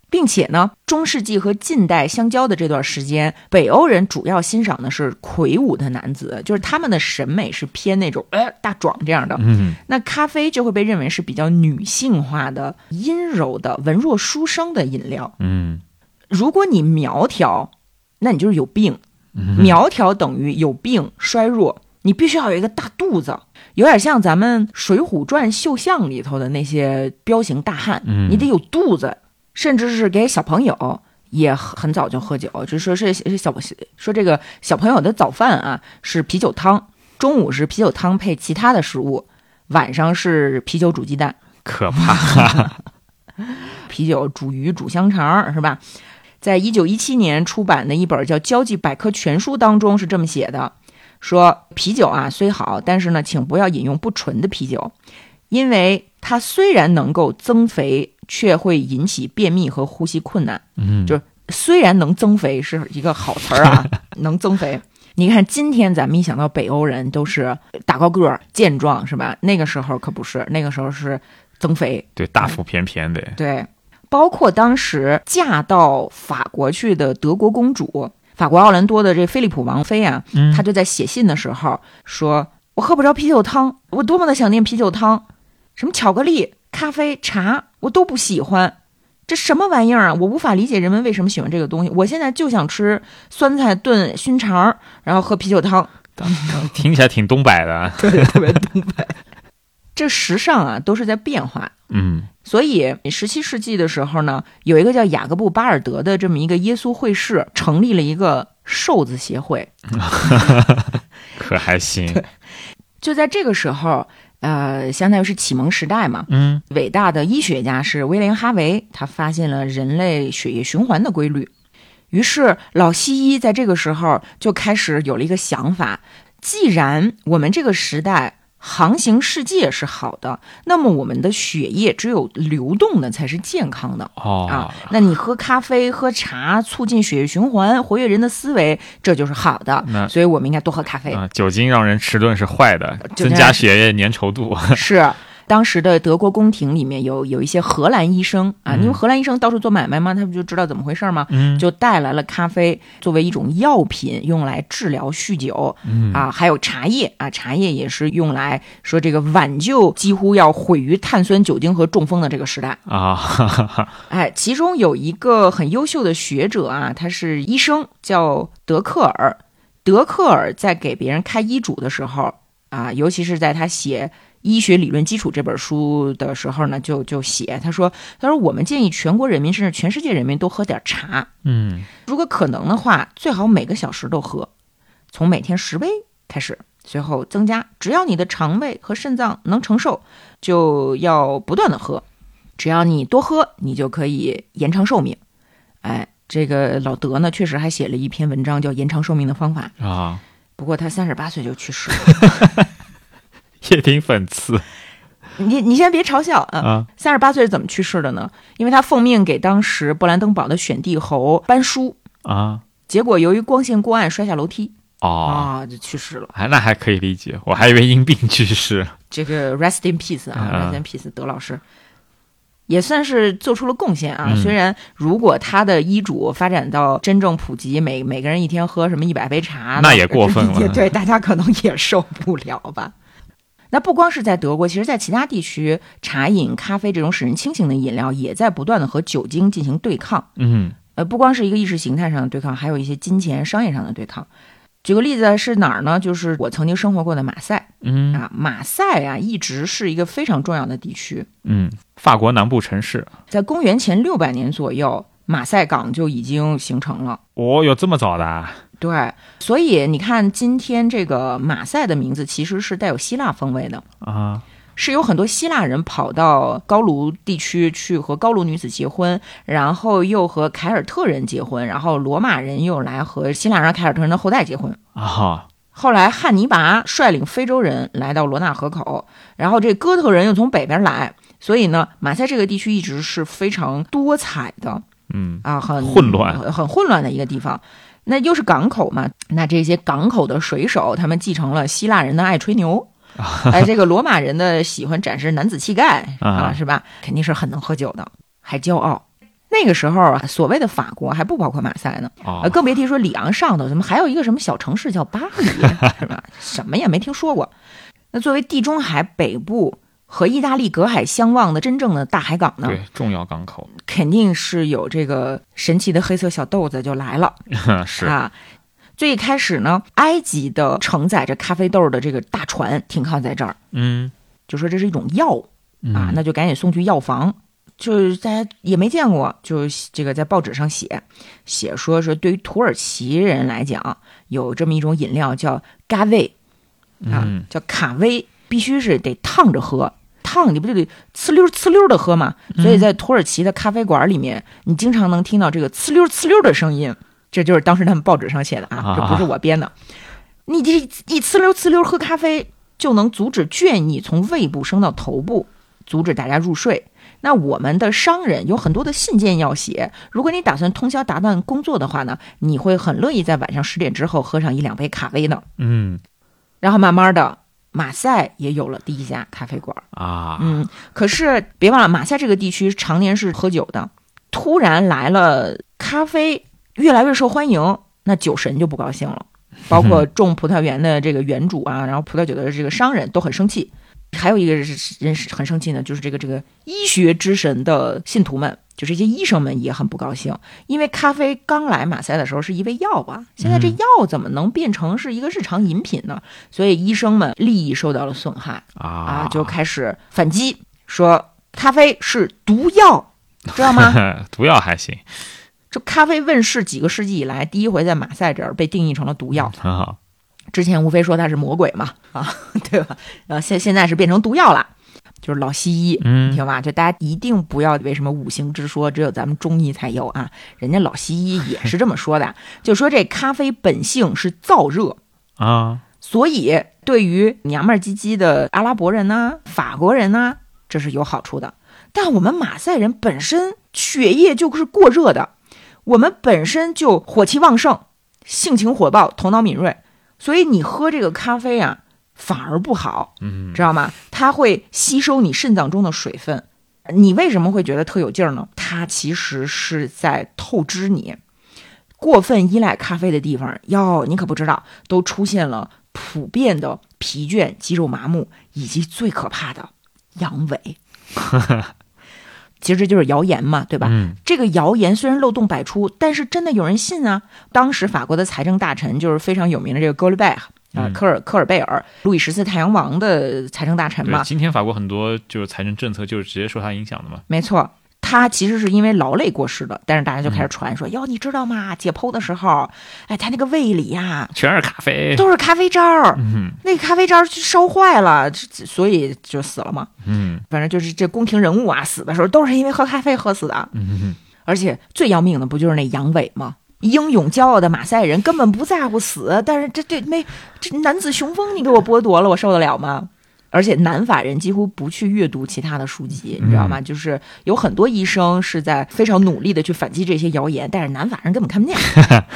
并且呢，中世纪和近代相交的这段时间，北欧人主要欣赏的是魁梧的男子，就是他们的审美是偏那种呃大壮这样的。嗯，那咖啡就会被认为是比较女性化的、阴柔的、文弱书生的饮料。嗯，如果你苗条，那你就是有病，嗯苗条等于有病、衰弱。你必须要有一个大肚子，有点像咱们《水浒传》绣像里头的那些彪形大汉，嗯你得有肚子，甚至是给小朋友也很早就喝酒，就说是是小说这个小朋友的早饭啊是啤酒汤，中午是啤酒汤配其他的食物，晚上是啤酒煮鸡蛋，可怕。啤酒煮鱼煮香肠是吧？在一九一七年出版的一本叫《交际百科全书》当中是这么写的，说啤酒啊虽好，但是呢，请不要饮用不纯的啤酒，因为它虽然能够增肥，却会引起便秘和呼吸困难。嗯，就是虽然能增肥是一个好词儿啊，能增肥。你看，今天咱们一想到北欧人都是大高个儿、健壮，是吧？那个时候可不是，那个时候是增肥。对，大腹便便的。对，包括当时嫁到法国去的德国公主，法国奥兰多的这菲利普王妃啊，嗯她就在写信的时候说：“我喝不着啤酒汤，我多么的想念啤酒汤，什么巧克力、咖啡、茶，我都不喜欢。”这什么玩意儿啊！我无法理解人们为什么喜欢这个东西。我现在就想吃酸菜炖熏肠，然后喝啤酒汤。听起来挺东北的。对，特别东北。这时尚啊，都是在变化。嗯所以，十七世纪的时候呢，有一个叫雅各布·巴尔德的这么一个耶稣会士，成立了一个瘦子协会。可还行。就在这个时候，呃，相当于是启蒙时代嘛。嗯伟大的医学家是威廉·哈维，他发现了人类血液循环的规律。于是，老西医在这个时候就开始有了一个想法：既然我们这个时代航行世界是好的，那么我们的血液只有流动的才是健康的。哦啊，那你喝咖啡、喝茶，促进血液循环，活跃人的思维，这就是好的那。所以我们应该多喝咖啡。啊，酒精让人迟钝是坏的，增加血液粘稠度。是。当时的德国宫廷里面有有一些荷兰医生啊，因为荷兰医生到处做买卖嘛，他不就知道怎么回事嘛，嗯。就带来了咖啡作为一种药品，用来治疗酗酒嗯。啊，还有茶叶啊，茶叶也是用来说这个挽救几乎要毁于碳酸酒精和中风的这个时代。啊，哎，其中有一个很优秀的学者啊，他是医生，叫德克尔。德克尔在给别人开医嘱的时候啊，尤其是在他写《医学理论基础》这本书的时候呢，就就写他说，他说我们建议全国人民甚至全世界人民都喝点茶，嗯如果可能的话，最好每个小时都喝，从每天十杯开始，随后增加，只要你的肠胃和肾脏能承受，就要不断的喝。只要你多喝，你就可以延长寿命。哎，这个老德呢，确实还写了一篇文章叫《延长寿命的方法》，啊，不过他三十八岁就去世了。也挺讽刺你你先别嘲笑啊！啊。三十八岁是怎么去世的呢？因为他奉命给当时勃兰登堡的选帝侯搬书，啊结果由于光线过暗摔下楼梯哦，啊，就去世了。哎，那还可以理解，我还以为因病去世。这个 rest in peace 啊、嗯 r e s t in peace，德老师也算是做出了贡献啊。嗯虽然如果他的医嘱发展到真正普及，每每个人一天喝什么一百杯茶，那也过分了也 对，大家可能也受不了吧。那不光是在德国，其实在其他地区，茶饮、咖啡这种使人清醒的饮料，也在不断的和酒精进行对抗。嗯呃，不光是一个意识形态上的对抗，还有一些金钱、商业上的对抗。举个例子是哪儿呢？就是我曾经生活过的马赛。嗯啊，马赛啊，一直是一个非常重要的地区。嗯，法国南部城市，在公元前六百年左右，马赛港就已经形成了。哦，有这么早的啊？对，所以你看，今天这个马赛的名字其实是带有希腊风味的，啊是有很多希腊人跑到高卢地区去和高卢女子结婚，然后又和凯尔特人结婚，然后罗马人又来和希腊人、凯尔特人的后代结婚。啊，后来汉尼拔率领非洲人来到罗纳河口，然后这哥特人又从北边来，所以呢，马赛这个地区一直是非常多彩的嗯啊，很混乱很很混乱的一个地方。那又是港口嘛，那这些港口的水手，他们继承了希腊人的爱吹牛，哎，这个罗马人的喜欢展示男子气概啊，啊是吧？肯定是很能喝酒的，还骄傲。那个时候啊，所谓的法国还不包括马赛呢，哦呃，更别提说里昂上头，怎么还有一个什么小城市叫巴黎，是吧？什么也没听说过。那作为地中海北部和意大利隔海相望的真正的大海港呢，对重要港口。肯定是有这个神奇的黑色小豆子就来了 是啊。最开始呢，埃及的承载着咖啡豆的这个大船停靠在这儿，嗯。就说这是一种药啊，嗯那就赶紧送去药房。就是大家也没见过，就这个在报纸上写写说是对于土耳其人来讲，有这么一种饮料叫咖啡啊，嗯叫卡威，必须是得烫着喝。烫你不就得呲溜呲溜的喝吗？所以在土耳其的咖啡馆里面，你经常能听到这个呲溜呲溜的声音，这就是当时他们报纸上写的啊，这不是我编的。你这一呲溜呲溜喝咖啡，就能阻止倦意从胃部升到头部，阻止大家入睡。那我们的商人有很多的信件要写，如果你打算通宵达旦工作的话呢，你会很乐意在晚上十点之后喝上一两杯咖啡的。嗯然后慢慢的，马赛也有了第一家咖啡馆。啊嗯，可是别忘了，马赛这个地区常年是喝酒的，突然来了咖啡，越来越受欢迎，那酒神就不高兴了，包括种葡萄园的这个园主啊，然后葡萄酒的这个商人都很生气。还有一个人是很生气呢，就是这个这个医学之神的信徒们，就这些医生们也很不高兴，因为咖啡刚来马赛的时候是一味药啊，现在这药怎么能变成是一个日常饮品呢？所以医生们利益受到了损害。啊，啊就开始反击，说咖啡是毒药，知道吗？毒药还行这咖啡问世几个世纪以来，第一回在马赛这儿被定义成了毒药。很好之前无非说它是魔鬼嘛，啊，对吧？呃，现现在是变成毒药了，就是老西医。嗯听吧，就大家一定不要为什么五行之说只有咱们中医才有啊，人家老西医也是这么说的，就说这咖啡本性是燥热，啊所以对于娘们儿唧唧的阿拉伯人呐、法国人呐、这是有好处的。但我们马赛人本身血液就是过热的，我们本身就火气旺盛，性情火爆，头脑敏锐，所以你喝这个咖啡啊，反而不好，嗯知道吗？它会吸收你肾脏中的水分。你为什么会觉得特有劲儿呢？它其实是在透支你。过分依赖咖啡的地方，哟，你可不知道，都出现了普遍的疲倦、肌肉麻木，以及最可怕的阳痿。其实这就是谣言嘛，对吧？嗯这个谣言虽然漏洞百出，但是真的有人信啊。当时法国的财政大臣就是非常有名的这个戈利贝尔啊，嗯科尔科尔贝尔，路易十四太阳王的财政大臣嘛对，，今天法国很多就是财政政策就是直接受他影响的嘛没错。他其实是因为劳累过世的，但是大家就开始传说，哟，你知道吗？解剖的时候，哎，他那个胃里呀、全是咖啡都是咖啡渣儿，嗯那个咖啡渣儿烧坏了，所以就死了嘛。嗯反正就是这宫廷人物啊，死的时候都是因为喝咖啡喝死的。嗯而且最要命的不就是那阳痿吗？英勇骄傲的马赛人根本不在乎死，但是这这没这男子雄风你给我剥夺了，我受得了吗？而且南法人几乎不去阅读其他的书籍，你知道吗？就是有很多医生是在非常努力的去反击这些谣言，但是南法人根本看不见。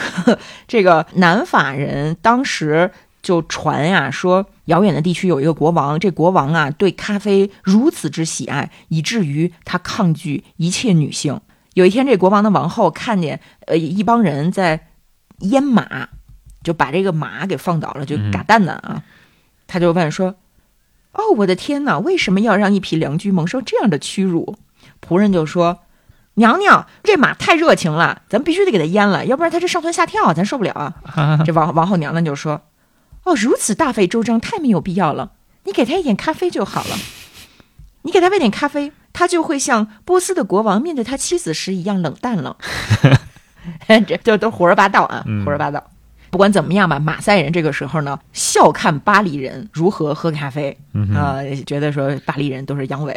这个南法人当时就传呀、说遥远的地区有一个国王，这国王啊对咖啡如此之喜爱，以至于他抗拒一切女性。有一天，这国王的王后看见呃一帮人在阉马，就把这个马给放倒了，就嘎蛋蛋啊，他就问说：“哦，我的天哪，为什么要让一匹良驹蒙受这样的屈辱？”仆人就说：“娘娘，这马太热情了，咱必须得给它阉了，要不然它这上蹿下跳，咱受不了啊。”这王王后娘娘就说：“哦，如此大费周章，太没有必要了。你给他一点咖啡就好了。你给他喂点咖啡，他就会像波斯的国王面对他妻子时一样冷淡了。这这都胡说八道啊，嗯胡说八道。不管怎么样吧，马赛人这个时候呢，笑看巴黎人如何喝咖啡，啊、觉得说巴黎人都是阳痿。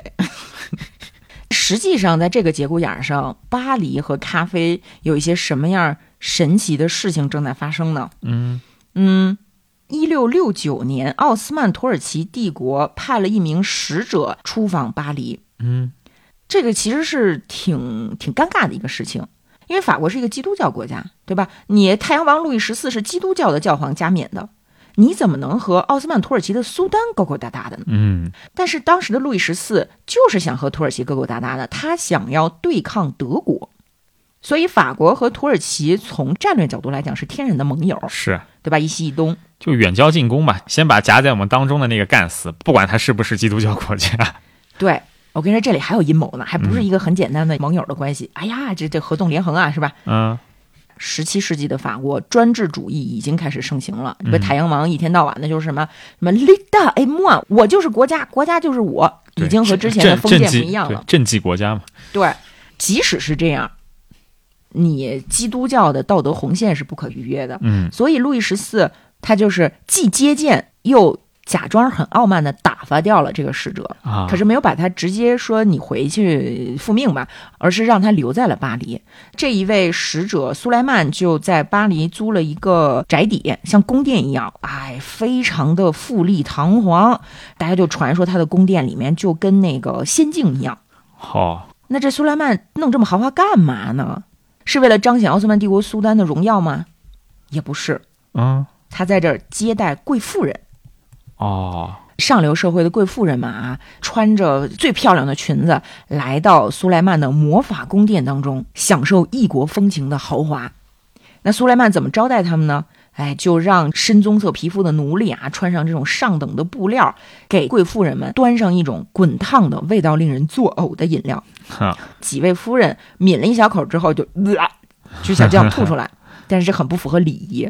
实际上，在这个节骨眼儿上，巴黎和咖啡有一些什么样神奇的事情正在发生呢？嗯嗯，一六六九年，奥斯曼土耳其帝国派了一名使者出访巴黎。嗯，这个其实是挺挺尴尬的一个事情，因为法国是一个基督教国家，对吧？你太阳王路易十四是基督教的教皇加冕的，你怎么能和奥斯曼土耳其的苏丹勾勾搭搭的呢？嗯，但是当时的路易十四就是想和土耳其勾勾搭搭的，他想要对抗德国，所以法国和土耳其从战略角度来讲是天然的盟友，是，对吧？一西一东。就远交近攻吧，先把夹在我们当中的那个干死，不管他是不是基督教国家。对我跟你说，这里还有阴谋呢，还不是一个很简单的盟友的关系。哎呀，这这合纵连横啊，是吧？嗯，十七世纪的法国专制主义已经开始盛行了。你太阳王一天到晚的就是什么什么 “lida e moi”，我就是国家，国家就是我，已经和之前的封建不一样了。对政绩国家嘛。对，即使是这样，你基督教的道德红线是不可逾越的。嗯所以路易十四他就是既接见又假装很傲慢的打发掉了这个使者，啊，可是没有把他直接说你回去复命吧，而是让他留在了巴黎。这一位使者苏莱曼就在巴黎租了一个宅邸，像宫殿一样，哎，非常的富丽堂皇。大家就传说他的宫殿里面就跟那个仙境一样。好，那这苏莱曼弄这么豪华干嘛呢？是为了彰显奥斯曼帝国苏丹的荣耀吗？也不是，嗯，他在这儿接待贵妇人。哦，上流社会的贵妇人们啊，穿着最漂亮的裙子，来到苏莱曼的魔法宫殿当中，享受异国风情的豪华。那苏莱曼怎么招待他们呢？哎，就让深棕色皮肤的奴隶啊，穿上这种上等的布料，给贵妇人们端上一种滚烫的、味道令人作呕的饮料。几位夫人抿了一小口之后就，呃，就想这样吐出来，但是这很不符合礼仪。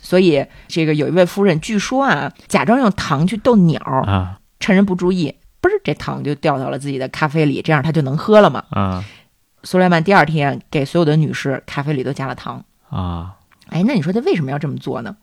所以，这个有一位夫人，据说啊，假装用糖去逗鸟，啊趁人不注意，嘣儿，这糖就掉到了自己的咖啡里，这样他就能喝了嘛。啊苏莱曼第二天给所有的女士咖啡里都加了糖。啊，哎，那你说他为什么要这么做呢？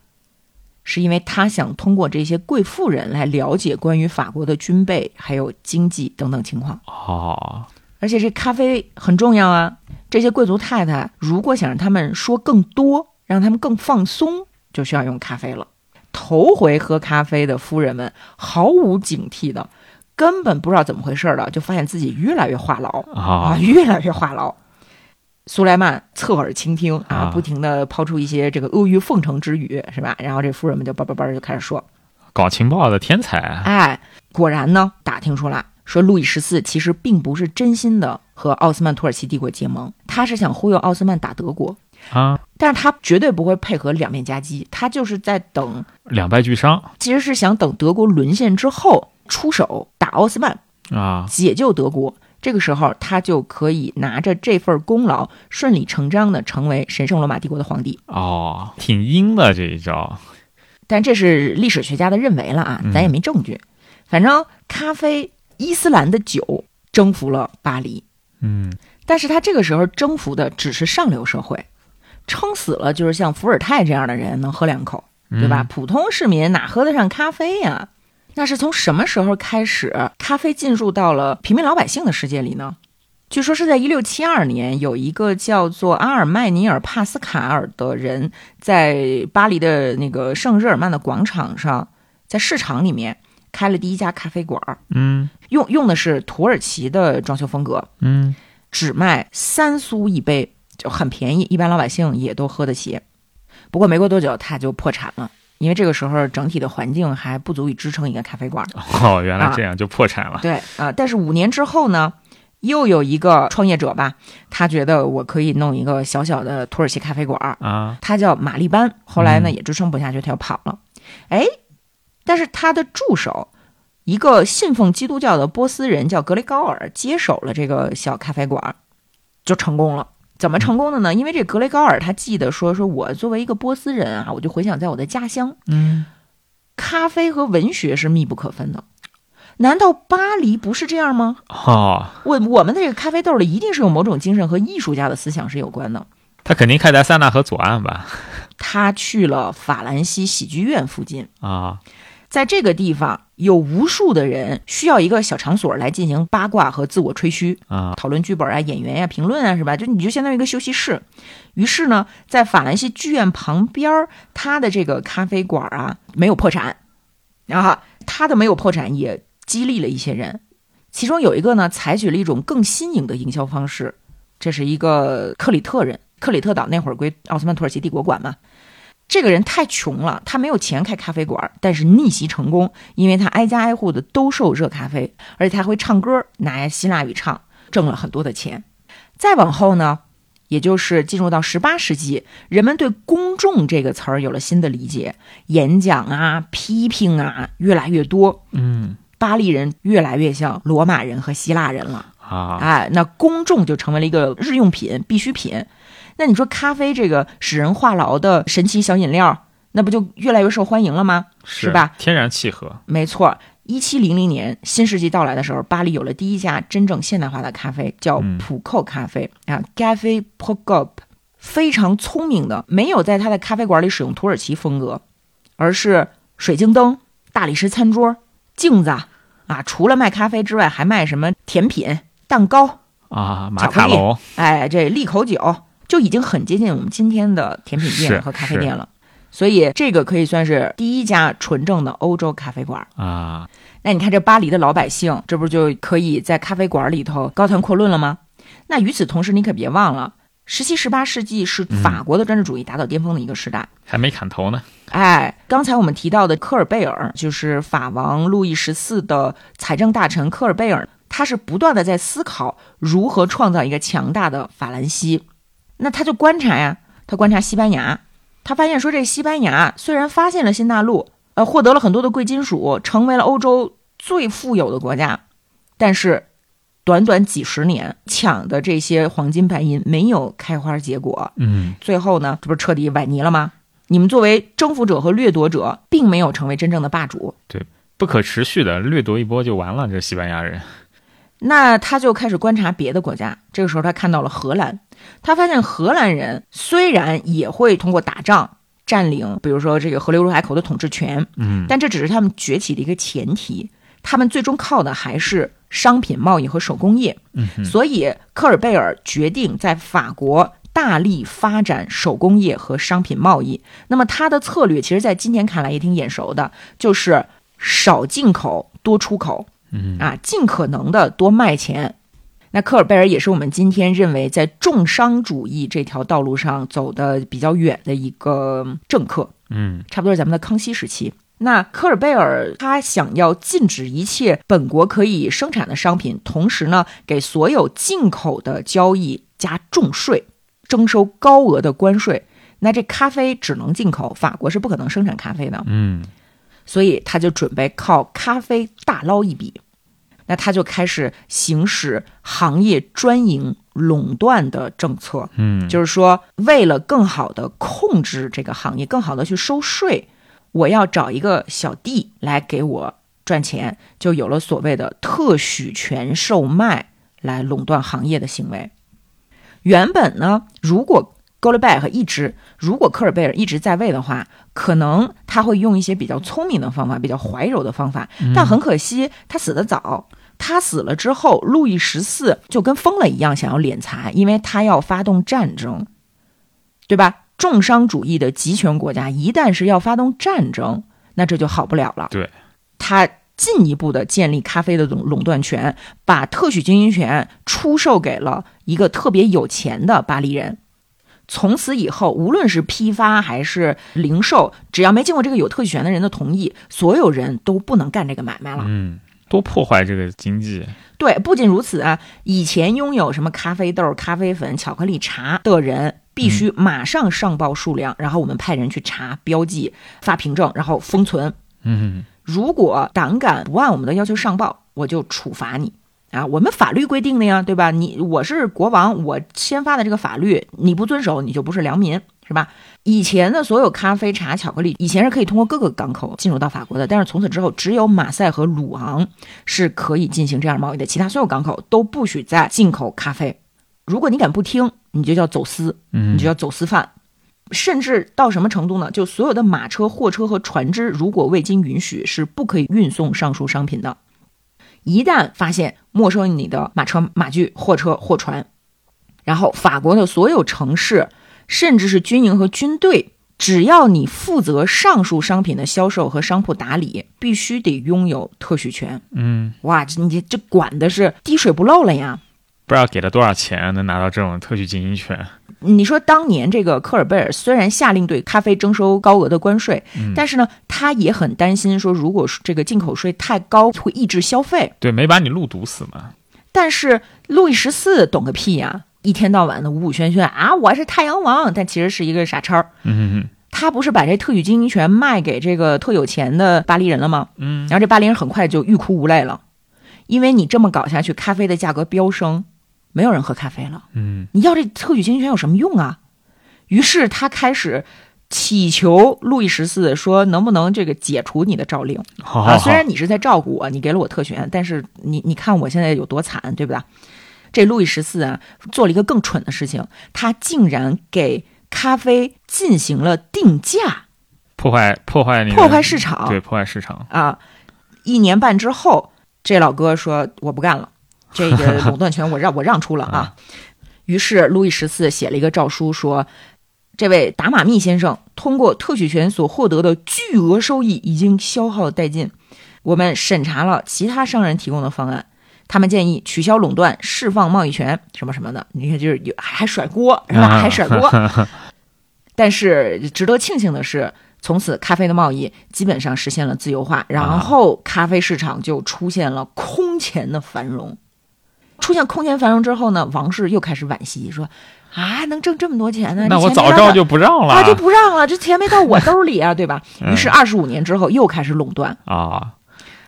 是因为他想通过这些贵妇人来了解关于法国的军备还有经济等等情况。哦，而且这咖啡很重要啊！这些贵族太太如果想让他们说更多，让他们更放松，就需要用咖啡了。头回喝咖啡的夫人们毫无警惕的，根本不知道怎么回事的，就发现自己越来越话痨啊，啊，越来越话痨。苏莱曼侧耳倾听啊啊，不停的抛出一些这个阿谀奉承之语，是吧？然后这夫人们就叭叭叭就开始说，搞情报的天才，哎，果然呢，打听出来说，路易十四其实并不是真心的和奥斯曼土耳其帝国结盟，他是想忽悠奥斯曼打德国，啊，但是他绝对不会配合两面夹击，他就是在等，两败俱伤。其实是想等德国沦陷之后出手打奥斯曼，啊，解救德国。这个时候，他就可以拿着这份功劳，顺理成章的成为神圣罗马帝国的皇帝。哦，挺阴的这一招，但这是历史学家的认为了啊，咱也没证据。反正咖啡、伊斯兰的酒征服了巴黎，嗯，但是他这个时候征服的只是上流社会，撑死了就是像伏尔泰这样的人能喝两口，对吧？嗯？普通市民哪喝得上咖啡呀？那是从什么时候开始，咖啡进入到了平民老百姓的世界里呢？据说是在一六七二年，有一个叫做阿尔麦尼尔·帕斯卡尔的人，在巴黎的那个圣日耳曼的广场上，在市场里面开了第一家咖啡馆儿，嗯用用的是土耳其的装修风格，嗯，只卖三苏一杯，就很便宜，一般老百姓也都喝得起。不过没过多久，他就破产了，因为这个时候整体的环境还不足以支撑一个咖啡馆。哦，原来这样就破产了，对啊、但是五年之后呢，又有一个创业者吧，他觉得我可以弄一个小小的土耳其咖啡馆，啊，他叫玛丽班。后来呢，嗯也支撑不下去，他又跑了。哎，但是他的助手，一个信奉基督教的波斯人叫格雷高尔，接手了这个小咖啡馆，就成功了。怎么成功的呢？因为这格雷高尔他记得说，说我作为一个波斯人啊，我就回想在我的家乡，嗯，咖啡和文学是密不可分的。难道巴黎不是这样吗？哦，我我们的这个咖啡豆里一定是有某种精神和艺术家的思想是有关的。他肯定开在塞纳河左岸吧？他去了法兰西喜剧院附近，啊，在这个地方有无数的人需要一个小场所来进行八卦和自我吹嘘啊，讨论剧本啊、演员呀、评论啊，是吧？就你就相当于一个休息室。于是呢，在法兰西剧院旁边儿，它的这个咖啡馆啊没有破产，然后他的没有破产也激励了一些人。其中有一个呢，采取了一种更新颖的营销方式，这是一个克里特人，克里特岛那会儿归奥斯曼土耳其帝国管嘛。这个人太穷了，他没有钱开咖啡馆，但是逆袭成功，因为他挨家挨户的兜售热咖啡，而且他会唱歌，拿希腊语唱，挣了很多的钱。再往后呢，也就是进入到十八世纪，人们对“公众”这个词儿有了新的理解，演讲啊、批评啊越来越多。嗯巴黎人越来越像罗马人和希腊人了。啊，哎，那公众就成为了一个日用品、必需品。那你说咖啡这个使人话痨的神奇小饮料，那不就越来越受欢迎了吗？是吧？天然契合，没错，一七零零年新世纪到来的时候，巴黎有了第一家真正现代化的咖啡，叫嗯普扣咖啡、啊 c a f e p o g o p 非常聪明的，没有在他的咖啡馆里使用土耳其风格，而是水晶灯、大理石餐桌、镜子啊，啊除了卖咖啡之外，还卖什么甜品、蛋糕。啊，马卡龙，哎，这利口酒就已经很接近我们今天的甜品店和咖啡店了。所以这个可以算是第一家纯正的欧洲咖啡馆。啊，那你看这巴黎的老百姓，这不就可以在咖啡馆里头高谈阔论了吗？那与此同时，你可别忘了，十七、十八世纪是法国的专制主义达到巅峰的一个时代。还没砍头呢，哎，刚才我们提到的科尔贝尔，就是法王路易十四的财政大臣科尔贝尔，他是不断的在思考如何创造一个强大的法兰西。那他就观察呀，他观察西班牙，他发现说这西班牙虽然发现了新大陆，呃，获得了很多的贵金属，成为了欧洲最富有的国家，但是短短几十年抢的这些黄金白银没有开花结果，嗯，最后呢，这不是彻底崴泥了吗？你们作为征服者和掠夺者，并没有成为真正的霸主。对不可持续的掠夺一波就完了，这西班牙人，那他就开始观察别的国家。这个时候，他看到了荷兰，他发现荷兰人虽然也会通过打仗占领，比如说这个河流入海口的统治权，嗯，但这只是他们崛起的一个前提。他们最终靠的还是商品贸易和手工业。嗯所以科尔贝尔决定在法国大力发展手工业和商品贸易。那么他的策略，其实在今天看来也挺眼熟的，就是少进口多出口，嗯啊，尽可能的多卖钱。那科尔贝尔也是我们今天认为在重商主义这条道路上走的比较远的一个政客。嗯差不多是咱们的康熙时期。那科尔贝尔他想要禁止一切本国可以生产的商品，同时呢，给所有进口的交易加重税，征收高额的关税。那这咖啡只能进口，法国是不可能生产咖啡的，嗯所以他就准备靠咖啡大捞一笔。那他就开始行使行业专营垄断的政策，嗯，就是说，为了更好的控制这个行业，更好的去收税，我要找一个小弟来给我赚钱，就有了所谓的特许权售卖来垄断行业的行为。原本呢，如果 g o l d b a c k 一直，如果科尔贝尔一直在位的话，可能他会用一些比较聪明的方法，比较怀柔的方法。但很可惜，他死得早。他死了之后，路易十四就跟疯了一样，想要敛财，因为他要发动战争，对吧？重商主义的集权国家一旦是要发动战争，那这就好不了了。对，他进一步的建立咖啡的垄垄断权，把特许经营权出售给了一个特别有钱的巴黎人。从此以后，无论是批发还是零售，只要没经过这个有特许权的人的同意，所有人都不能干这个买卖了。嗯，多破坏这个经济，对，不仅如此啊，以前拥有什么咖啡豆、咖啡粉、巧克力茶的人，必须马上上报数量，然后我们派人去查、标记、发凭证，然后封存。嗯如果胆敢不按我们的要求上报，我就处罚你啊！我们法律规定的呀，对吧？你我是国王，我签发的这个法律，你不遵守，你就不是良民，是吧？以前的所有咖啡、茶、巧克力，以前是可以通过各个港口进入到法国的，但是从此之后，只有马赛和鲁昂是可以进行这样贸易的，其他所有港口都不许再进口咖啡。如果你敢不听，你就叫走私，嗯你就叫走私犯。甚至到什么程度呢？就所有的马车、货车和船只，如果未经允许，是不可以运送上述商品的。一旦发现没收你的马车、马具、货车、货船，然后法国的所有城市，甚至是军营和军队，只要你负责上述商品的销售和商铺打理，必须得拥有特许权。嗯，哇，这你这管的是滴水不漏了呀！不知道给了多少钱能拿到这种特许经营权。你说当年这个科尔贝尔虽然下令对咖啡征收高额的关税，嗯但是呢，他也很担心说，如果这个进口税太高，会抑制消费。对，没把你路堵死嘛。但是路易十四懂个屁呀、一天到晚的五五轩轩啊，我是太阳王，但其实是一个傻叉儿。嗯哼他不是把这特许经营权卖给这个特有钱的巴黎人了吗？嗯然后这巴黎人很快就欲哭无泪了，因为你这么搞下去，咖啡的价格飙升，没有人喝咖啡了。嗯你要这特许经营权有什么用啊？于是他开始祈求路易十四说，能不能这个解除你的诏令啊？好虽然你是在照顾我，你给了我特权，但是你你看我现在有多惨，对不对？这路易十四啊，做了一个更蠢的事情，他竟然给咖啡进行了定价，破坏破坏你的破坏市场。对破坏市场。啊，一年半之后，这老哥说我不干了，这个垄断权我让我让出了啊。于是路易十四写了一个诏书说，这位达马密先生通过特许权所获得的巨额收益已经消耗殆尽。我们审查了其他商人提供的方案，他们建议取消垄断、释放贸易权什么什么的。你看，就是有还甩锅是吧？啊还甩锅。但是值得庆幸的是，从此咖啡的贸易基本上实现了自由化，然后咖啡市场就出现了空前的繁荣。出现空前繁荣之后呢，王室又开始惋惜，说：“啊，能挣这么多钱呢？那我早知道就不让了啊就不让了，这钱没到我 兜里啊，对吧？”嗯于是二十五年之后又开始垄断，啊！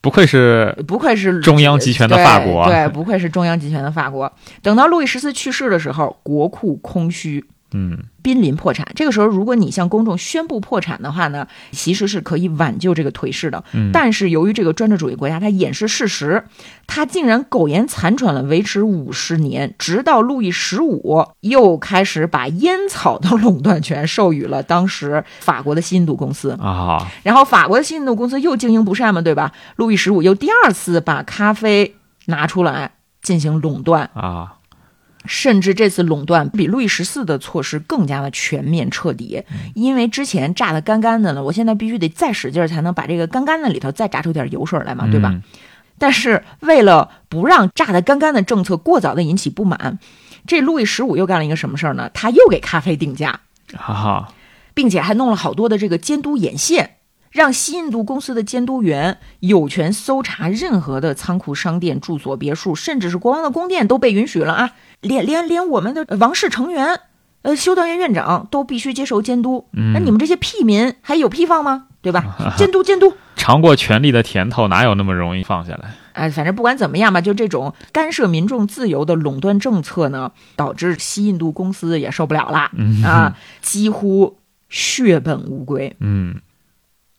不愧是不愧是中央集权的法国对，对不愧是中央集权的法国。等到路易十四去世的时候，国库空虚，嗯濒临破产。这个时候，如果你向公众宣布破产的话呢，其实是可以挽救这个颓势的。嗯，但是由于这个专制主义国家它掩饰事实，它竟然苟延残喘了维持五十年，直到路易十五又开始把烟草的垄断权授予了当时法国的西印度公司。啊然后法国的西印度公司又经营不善嘛，对吧？路易十五又第二次把咖啡拿出来进行垄断，啊甚至这次垄断比路易十四的措施更加的全面彻底，因为之前榨的干干的了，我现在必须得再使劲儿才能把这个干干的里头再榨出点油水来嘛，对吧？嗯但是为了不让榨的干干的政策过早的引起不满，这路易十五又干了一个什么事儿呢？他又给咖啡定价，哈哈并且还弄了好多的这个监督眼线，让西印度公司的监督员有权搜查任何的仓库、商店、住所、别墅，甚至是国王的宫殿都被允许了啊！连连连我们的王室成员，呃，修道院院长都必须接受监督。嗯那你们这些屁民还有屁放吗？对吧？监督监督。尝过权力的甜头，哪有那么容易放下来？哎，反正不管怎么样吧，就这种干涉民众自由的垄断政策呢，导致西印度公司也受不了了、嗯啊，几乎血本无归。嗯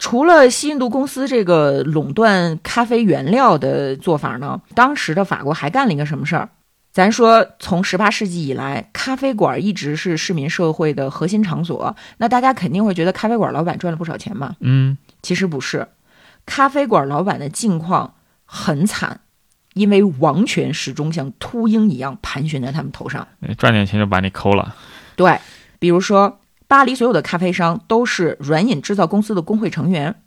除了西印度公司这个垄断咖啡原料的做法呢，当时的法国还干了一个什么事儿？咱说，从十八世纪以来，咖啡馆一直是市民社会的核心场所。那大家肯定会觉得咖啡馆老板赚了不少钱嘛？嗯其实不是，咖啡馆老板的境况很惨，因为王权始终像秃鹰一样盘旋在他们头上。赚点钱就把你抠了。对，比如说巴黎所有的咖啡商都是软饮制造公司的工会成员，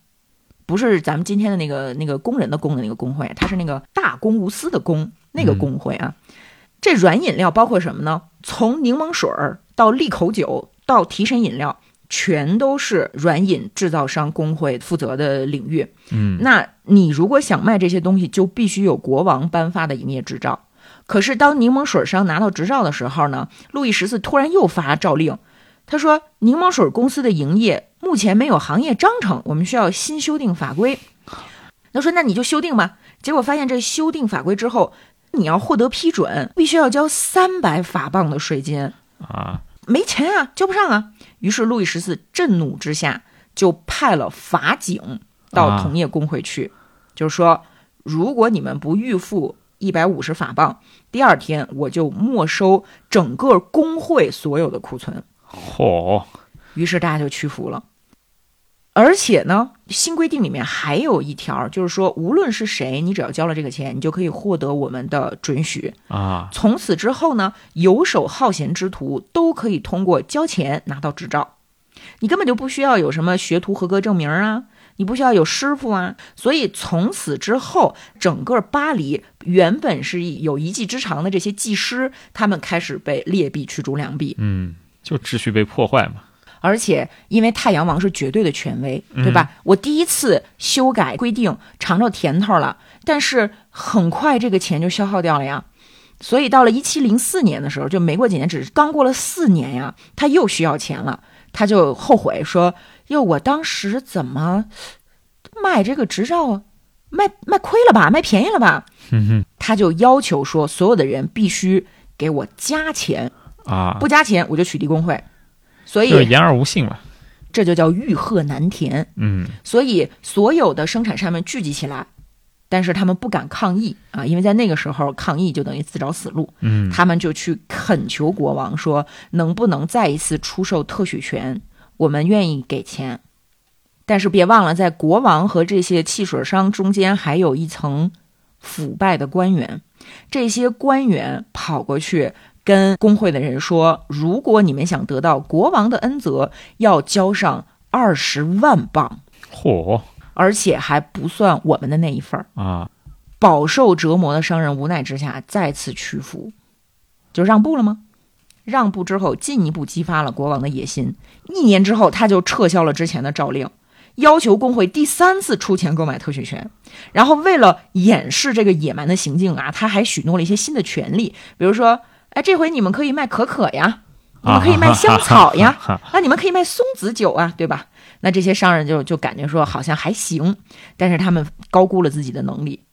不是咱们今天的那个那个工人的工的那个工会，它是那个大公无私的公那个工会啊。这软饮料包括什么呢？从柠檬水儿到利口酒到提神饮料，全都是软饮制造商工会负责的领域。嗯那你如果想卖这些东西，就必须有国王颁发的营业执照。可是当柠檬水商拿到执照的时候呢，路易十四突然又发诏令，他说柠檬水公司的营业目前没有行业章程，我们需要新修订法规。他说那你就修订吧。结果发现这修订法规之后，你要获得批准，必须要交三百法镑的税金。啊没钱啊，交不上啊。于是路易十四震怒之下，就派了法警到啊同业工会去，就是说，如果你们不预付一百五十法镑，第二天我就没收整个工会所有的库存。嚯于是大家就屈服了。而且呢，新规定里面还有一条，就是说，无论是谁，你只要交了这个钱，你就可以获得我们的准许。啊，从此之后呢，游手好闲之徒都可以通过交钱拿到执照，你根本就不需要有什么学徒合格证明啊，你不需要有师傅啊。所以从此之后，整个巴黎原本是有一技之长的这些技师，他们开始被劣币驱逐良币。嗯，就秩序被破坏嘛。而且，因为太阳王是绝对的权威，对吧？我第一次修改规定，尝着甜头了，但是很快这个钱就消耗掉了呀。所以到了一七零四年的时候，就没过几年，只是刚过了四年呀，他又需要钱了，他就后悔说：“哟，我当时怎么卖这个执照，卖卖亏了吧，卖便宜了吧？” 他就要求说，所有的人必须给我加钱啊，不加钱我就取缔工会。所以言而无信嘛，这就叫欲壑难填。嗯，所以所有的生产商们聚集起来，但是他们不敢抗议啊，因为在那个时候抗议就等于自找死路。嗯，他们就去恳求国王说，能不能再一次出售特许权？我们愿意给钱，但是别忘了，在国王和这些汽水商中间还有一层腐败的官员，这些官员跑过去。跟工会的人说，如果你们想得到国王的恩泽，要交上二十万镑，嚯！而且还不算我们的那一份儿啊！饱受折磨的商人无奈之下再次屈服，就让步了吗？让步之后，进一步激发了国王的野心。一年之后，他就撤销了之前的诏令，要求工会第三次出钱购买特许权。然后，为了掩饰这个野蛮的行径啊，他还许诺了一些新的权利，比如说。哎，这回你们可以卖可可呀，你们可以卖香草呀，那你们可以卖松子酒啊，对吧？那这些商人就就感觉说好像还行，但是他们高估了自己的能力。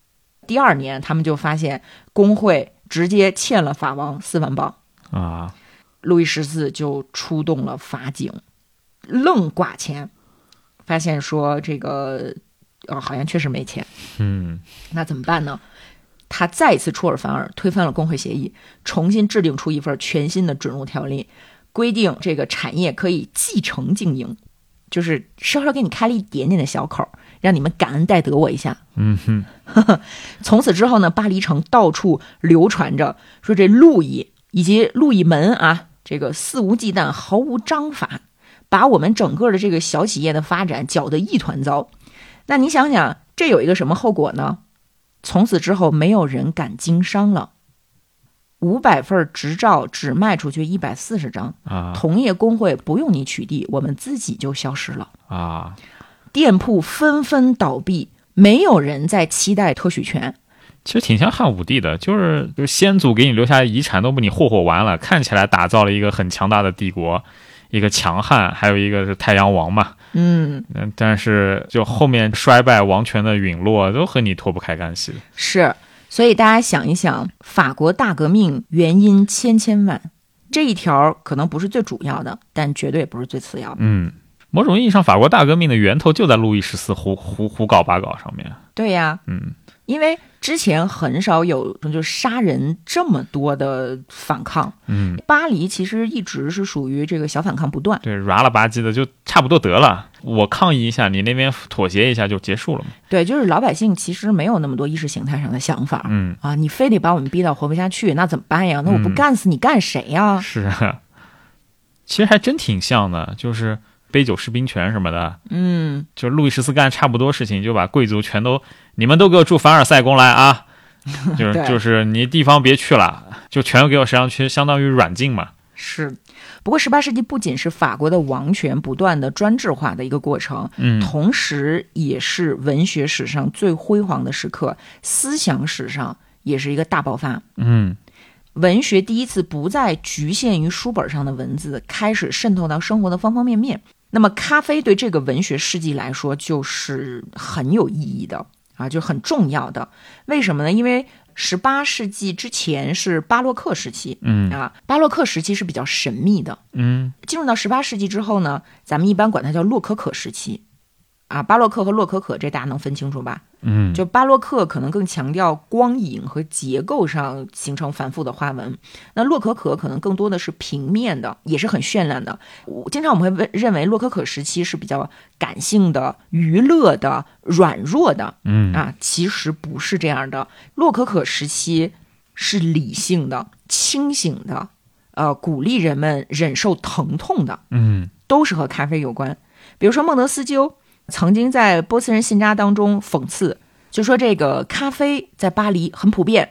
第二年，他们就发现工会直接欠了法王四万镑啊，路易十四就出动了法警，愣挂钱，发现说这个哦，好像确实没钱，嗯，那怎么办呢？他再一次出尔反尔，推翻了工会协议，重新制定出一份全新的准入条例，规定这个产业可以继承经营，就是稍稍给你开了一点点的小口，让你们感恩戴德我一下。嗯哼，从此之后呢，巴黎城到处流传着说这路易以及路易门啊，这个肆无忌惮、毫无章法，把我们整个的这个小企业的发展搅得一团糟。那你想想，这有一个什么后果呢？从此之后，没有人敢经商了。五百份执照只卖出去一百四十张啊！同业工会不用你取缔，我们自己就消失了啊！店铺纷纷倒闭，没有人在期待特许权。其实挺像汉武帝的，就是就是先祖给你留下遗产都被你霍霍完了，看起来打造了一个很强大的帝国，一个强悍，还有一个是太阳王嘛。嗯嗯，但是就后面衰败、王权的陨落，都和你脱不开干系。是，所以大家想一想，法国大革命原因千千万，这一条可能不是最主要的，但绝对不是最次要的。嗯，某种意义上，法国大革命的源头就在路易十四胡胡胡搞八搞上面。对呀，嗯。因为之前很少有就杀人这么多的反抗，嗯，巴黎其实一直是属于这个小反抗不断，对，软了吧唧的就差不多得了，我抗议一下，你那边妥协一下就结束了嘛。对，就是老百姓其实没有那么多意识形态上的想法，嗯啊，你非得把我们逼到活不下去，那怎么办呀？那我不干死你干谁呀？是啊，其实还真挺像的，就是。杯酒释兵权什么的，嗯，就路易十四干差不多事情，就把贵族全都，你们都给我住凡尔赛宫来啊，就是就是你地方别去了，就全给我实际上去相当于软禁嘛。是，不过十八世纪不仅是法国的王权不断的专制化的一个过程，嗯，同时也是文学史上最辉煌的时刻，思想史上也是一个大爆发，嗯。文学第一次不再局限于书本上的文字，开始渗透到生活的方方面面。那么，咖啡对这个文学事迹来说就是很有意义的啊，就很重要的。为什么呢？因为十八世纪之前是巴洛克时期，嗯啊，巴洛克时期是比较神秘的，嗯。进入到十八世纪之后呢，咱们一般管它叫洛可可时期。啊，巴洛克和洛可可这大家能分清楚吧？嗯，就巴洛克可能更强调光影和结构上形成繁复的花纹，那洛可可可能更多的是平面的，也是很绚烂的。我经常我们会问认为洛可可时期是比较感性的、娱乐的、软弱的，嗯啊，其实不是这样的。洛可可时期是理性的、清醒的，呃，鼓励人们忍受疼痛的，嗯都是和咖啡有关。比如说孟德斯鸠曾经在《波斯人信札》当中讽刺，就说这个咖啡在巴黎很普遍。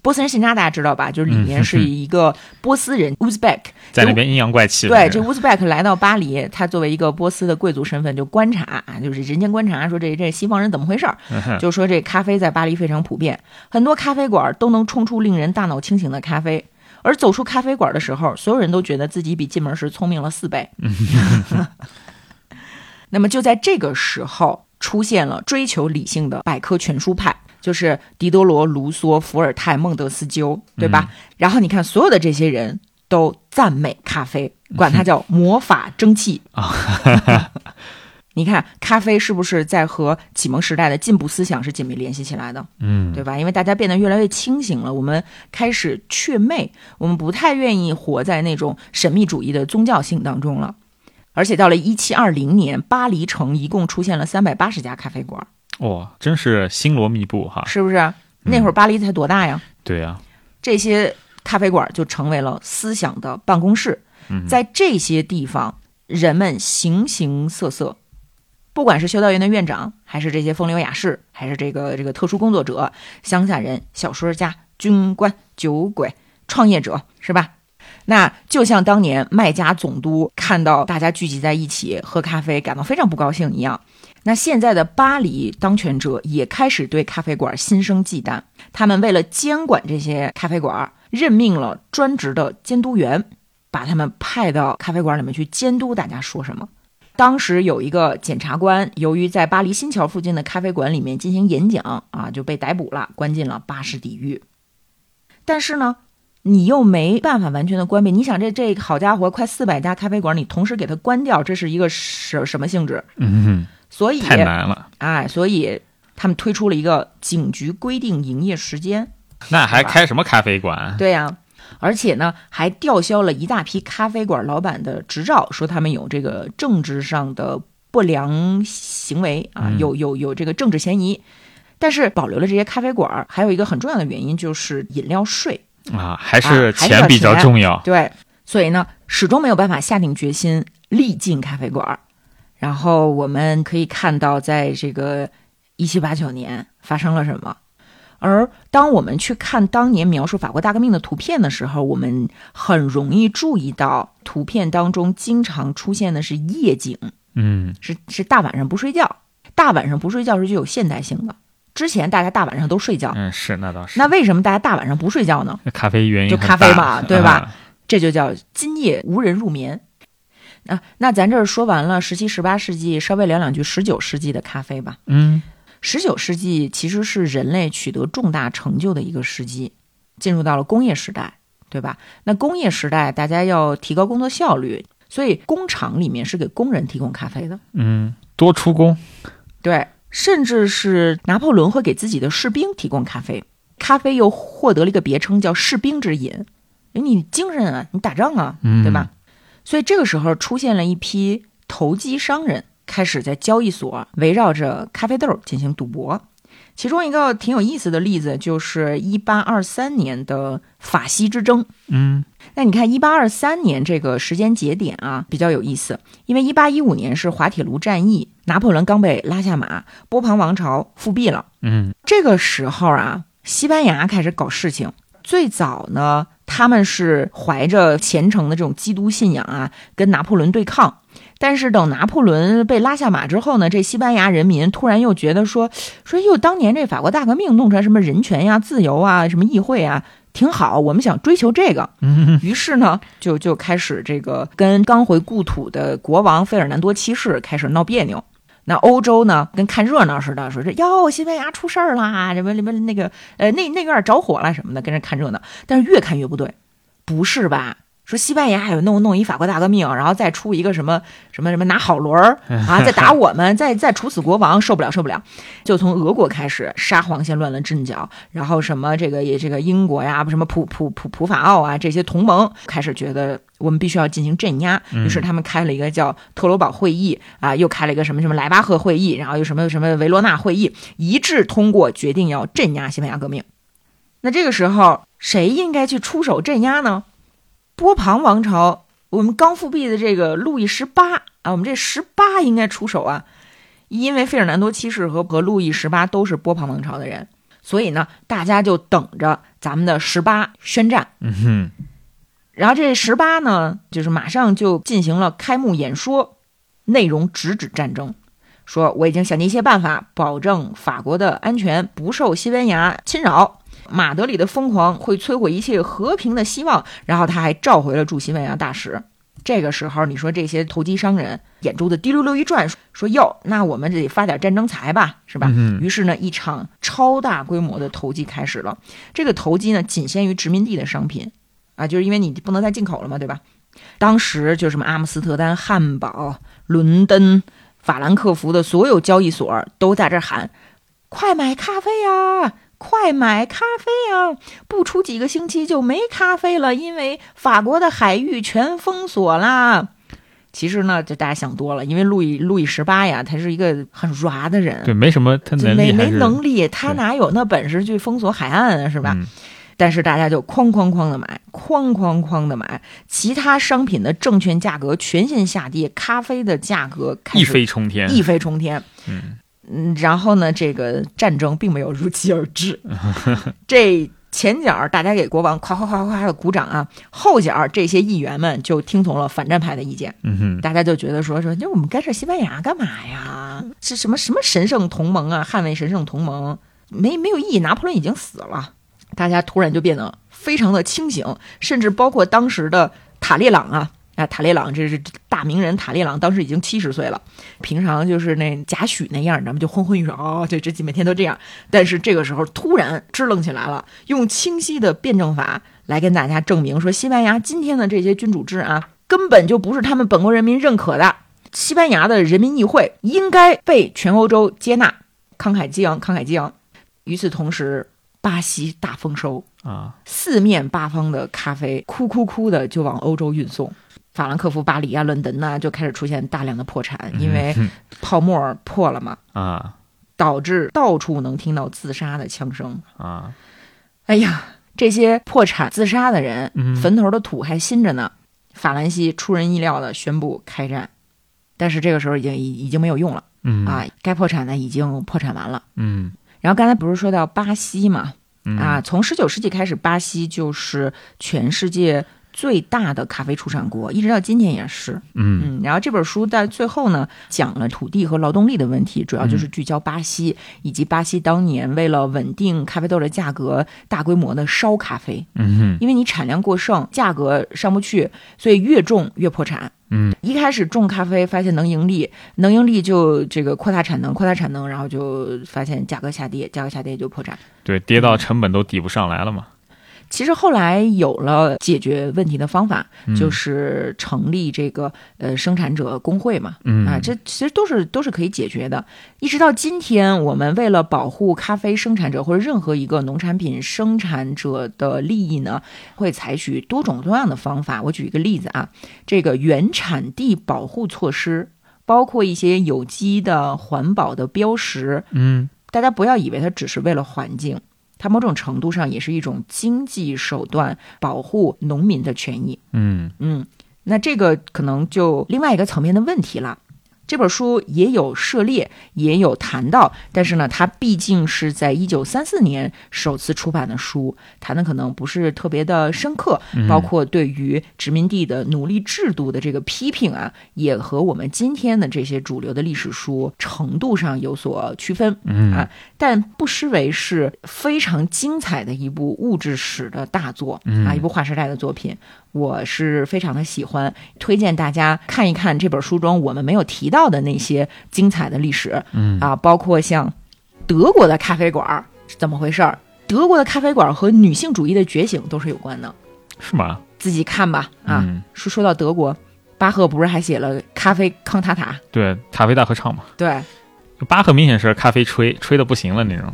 波斯人信札大家知道吧？就是里面是一个波斯人 Uzbek，在那边阴阳怪气对，这 Uzbek 来到巴黎，他作为一个波斯的贵族身份，就观察啊，就是人间观察，说这这西方人怎么回事儿？就说这咖啡在巴黎非常普遍，很多咖啡馆都能冲出令人大脑清醒的咖啡。而走出咖啡馆的时候，所有人都觉得自己比进门时聪明了四倍。那么就在这个时候，出现了追求理性的百科全书派，就是狄德罗、卢梭、伏尔泰、孟德斯鸠，对吧？然后你看，所有的这些人都赞美咖啡，管它叫魔法蒸汽啊。你看，咖啡是不是在和启蒙时代的进步思想是紧密联系起来的？嗯，对吧？因为大家变得越来越清醒了，我们开始祛魅，我们不太愿意活在那种神秘主义的宗教性当中了。而且到了一七二零年，巴黎城一共出现了三百八十家咖啡馆，哇，真是星罗密布哈。是不是？那会儿巴黎才多大呀？对呀、这些咖啡馆就成为了思想的办公室。嗯在这些地方，人们形形色色，不管是修道院的院长，还是这些风流雅士，还是这个这个特殊工作者、乡下人、小说家、军官、酒鬼、创业者，是吧？那就像当年麦加总督看到大家聚集在一起喝咖啡，感到非常不高兴一样。那现在的巴黎当权者也开始对咖啡馆心生忌惮，他们为了监管这些咖啡馆，任命了专职的监督员，把他们派到咖啡馆里面去监督大家说什么。当时有一个检察官，由于在巴黎新桥附近的咖啡馆里面进行演讲啊，就被逮捕了，关进了巴士底狱。但是呢，你又没办法完全的关闭。你想这这好家伙，快四百家咖啡馆，你同时给它关掉，这是一个什什么性质？嗯所以，太难了。哎，所以他们推出了一个警局规定营业时间。那还开什么咖啡馆？对呀、而且呢，还吊销了一大批咖啡馆老板的执照，说他们有这个政治上的不良行为啊，嗯有有有这个政治嫌疑。但是保留了这些咖啡馆，还有一个很重要的原因就是饮料税。啊，还啊是钱比较重要。对，所以呢，始终没有办法下定决心力进咖啡馆儿。然后我们可以看到，在这个一七八九年发生了什么。而当我们去看当年描述法国大革命的图片的时候，我们很容易注意到，图片当中经常出现的是夜景，嗯，是是大晚上不睡觉。大晚上不睡觉是具有现代性的。之前大家大晚上都睡觉，嗯，是那倒是。那为什么大家大晚上不睡觉呢？那咖啡原因就咖啡嘛 对吧啊这就叫今夜无人入眠。啊，那咱这儿说完了十七、十八世纪，稍微聊两句十九世纪的咖啡吧。嗯十九世纪其实是人类取得重大成就的一个时机，进入到了工业时代，对吧？那工业时代大家要提高工作效率，所以工厂里面是给工人提供咖啡的，嗯，多出工。对，甚至是拿破仑会给自己的士兵提供咖啡，咖啡又获得了一个别称叫“士兵之饮”，因为你精神啊，你打仗啊，嗯对吧？所以这个时候出现了一批投机商人，开始在交易所围绕着咖啡豆进行赌博。其中一个挺有意思的例子就是一八二三年的法西之争。嗯那你看，一八二三年这个时间节点啊，比较有意思，因为一八一五年是滑铁卢战役，拿破仑刚被拉下马，波旁王朝复辟了。嗯这个时候啊，西班牙开始搞事情。最早呢，他们是怀着虔诚的这种基督信仰啊，跟拿破仑对抗。但是等拿破仑被拉下马之后呢，这西班牙人民突然又觉得说说，哟，当年这法国大革命弄出来什么人权呀、自由啊、什么议会啊，挺好，我们想追求这个。嗯于是呢，就就开始这个跟刚回故土的国王费尔南多七世开始闹别扭。那欧洲呢，跟看热闹似的，说这哟，西班牙出事儿啦，什么什么那个呃那那院着火了什么的，跟着看热闹。但是越看越不对，不是吧？说西班牙还有弄弄一法国大革命，然后再出一个什么什么什么拿好轮儿啊，再打我们，再再处死国王，受不了受不了，就从俄国开始，沙皇先乱了阵脚，然后什么这个也这个英国呀，什么普普普普法奥啊这些同盟开始觉得我们必须要进行镇压，于是他们开了一个叫特罗堡会议啊，又开了一个什么什么莱巴赫会议，然后又什么什么维罗纳会议，一致通过决定要镇压西班牙革命。那这个时候谁应该去出手镇压呢？波旁王朝，我们刚复辟的这个路易十八啊，我们这十八应该出手啊，因为费尔南多七世和和路易十八都是波旁王朝的人，所以呢，大家就等着咱们的十八宣战。嗯哼，然后这十八呢，就是马上就进行了开幕演说，内容直指战争，说我已经想尽一切办法保证法国的安全，不受西班牙侵扰。马德里的疯狂会摧毁一切和平的希望。然后他还召回了驻西班牙大使。这个时候，你说这些投机商人眼珠子滴溜溜一转，说：“哟，那我们得发点战争财吧，是吧？”于是呢，一场超大规模的投机开始了。这个投机呢，仅限于殖民地的商品啊，就是因为你不能再进口了嘛，对吧？当时就什么阿姆斯特丹、汉堡、伦敦、法兰克福的所有交易所都在这喊：“快买咖啡呀！”快买咖啡啊！不出几个星期就没咖啡了，因为法国的海域全封锁啦。其实呢，就大家想多了，因为路易路易十八呀，他是一个很软的人，对，没什么他能力，没没能力，他哪有那本事去封锁海岸啊，是吧？但是大家就哐哐哐的买，哐哐哐的买，其他商品的证券价格全线下跌，咖啡的价格一飞冲天，一飞冲天，嗯。嗯，然后呢，这个战争并没有如期而至。这前脚大家给国王夸夸夸夸的鼓掌啊，后脚这些议员们就听从了反战派的意见。嗯哼，大家就觉得说说，那我们干涉西班牙干嘛呀？是什么什么神圣同盟啊？捍卫神圣同盟没没有意义？拿破仑已经死了。大家突然就变得非常的清醒，甚至包括当时的塔列朗啊。啊，塔列朗这是大名人，塔列朗当时已经七十岁了，平常就是那贾诩那样，你知道吗？就昏昏欲睡哦，对，这每天都这样。但是这个时候突然支棱起来了，用清晰的辩证法来跟大家证明说，西班牙今天的这些君主制啊，根本就不是他们本国人民认可的。西班牙的人民议会应该被全欧洲接纳，慷慨激昂，慷慨激昂。与此同时，巴西大丰收啊，四面八方的咖啡，哭哭哭的就往欧洲运送。法兰克福、巴黎啊、伦敦呐，就开始出现大量的破产，因为泡沫破了嘛，啊，导致到处能听到自杀的枪声啊。哎呀，这些破产自杀的人，坟头的土还新着呢。法兰西出人意料的宣布开战，但是这个时候已经已已经没有用了，啊，该破产的已经破产完了，嗯。然后刚才不是说到巴西嘛，啊，从十九世纪开始，巴西就是全世界。最大的咖啡出产国，一直到今天也是。嗯嗯，然后这本书在最后呢，讲了土地和劳动力的问题，主要就是聚焦巴西以及巴西当年为了稳定咖啡豆的价格，大规模的烧咖啡。嗯哼，因为你产量过剩，价格上不去，所以越种越破产。嗯，一开始种咖啡发现能盈利，能盈利就这个扩大产能，扩大产能，然后就发现价格下跌，价格下跌就破产。对，跌到成本都抵不上来了嘛。其实后来有了解决问题的方法，就是成立这个呃生产者工会嘛，啊，这其实都是都是可以解决的。一直到今天，我们为了保护咖啡生产者或者任何一个农产品生产者的利益呢，会采取多种多样的方法。我举一个例子啊，这个原产地保护措施，包括一些有机的、环保的标识。嗯，大家不要以为它只是为了环境。它某种程度上也是一种经济手段，保护农民的权益。嗯嗯，那这个可能就另外一个层面的问题了。这本书也有涉猎，也有谈到，但是呢，它毕竟是在一九三四年首次出版的书，谈的可能不是特别的深刻，包括对于殖民地的奴隶制度的这个批评啊，也和我们今天的这些主流的历史书程度上有所区分啊，但不失为是非常精彩的一部物质史的大作啊，一部划时代的作品。我是非常的喜欢，推荐大家看一看这本书中我们没有提到的那些精彩的历史，嗯啊，包括像德国的咖啡馆是怎么回事儿？德国的咖啡馆和女性主义的觉醒都是有关的，是吗？自己看吧啊。嗯说说到德国，巴赫不是还写了《咖啡康塔塔》？对，咖啡大合唱嘛。对，巴赫明显是咖啡吹吹的不行了那种。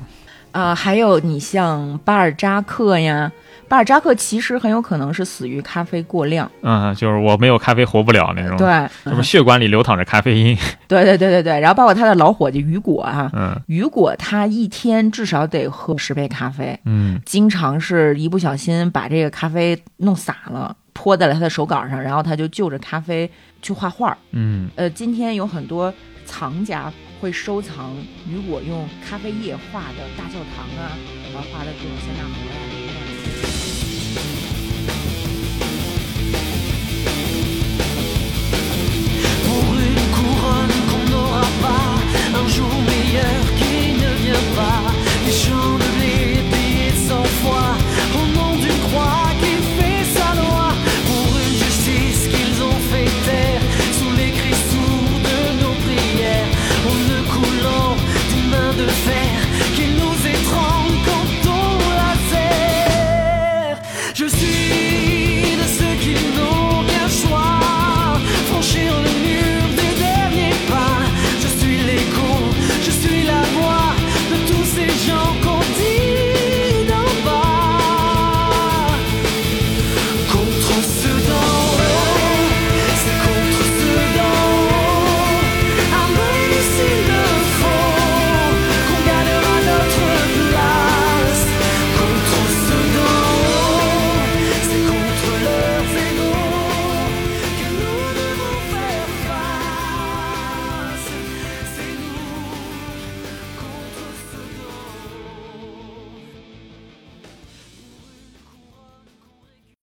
啊，还有你像巴尔扎克呀，巴尔扎克其实很有可能是死于咖啡过量。嗯，就是我没有咖啡活不了那种。，对，什么血管里流淌着咖啡因。对对对对对，然后包括他的老伙计雨果啊，嗯雨果他一天至少得喝十杯咖啡，嗯经常是一不小心把这个咖啡弄洒了，泼在了他的手稿上，然后他就就着咖啡去画画。嗯呃，今天有很多藏家会收藏雨果用咖啡液画的大教堂啊，然后画的这种三大湖。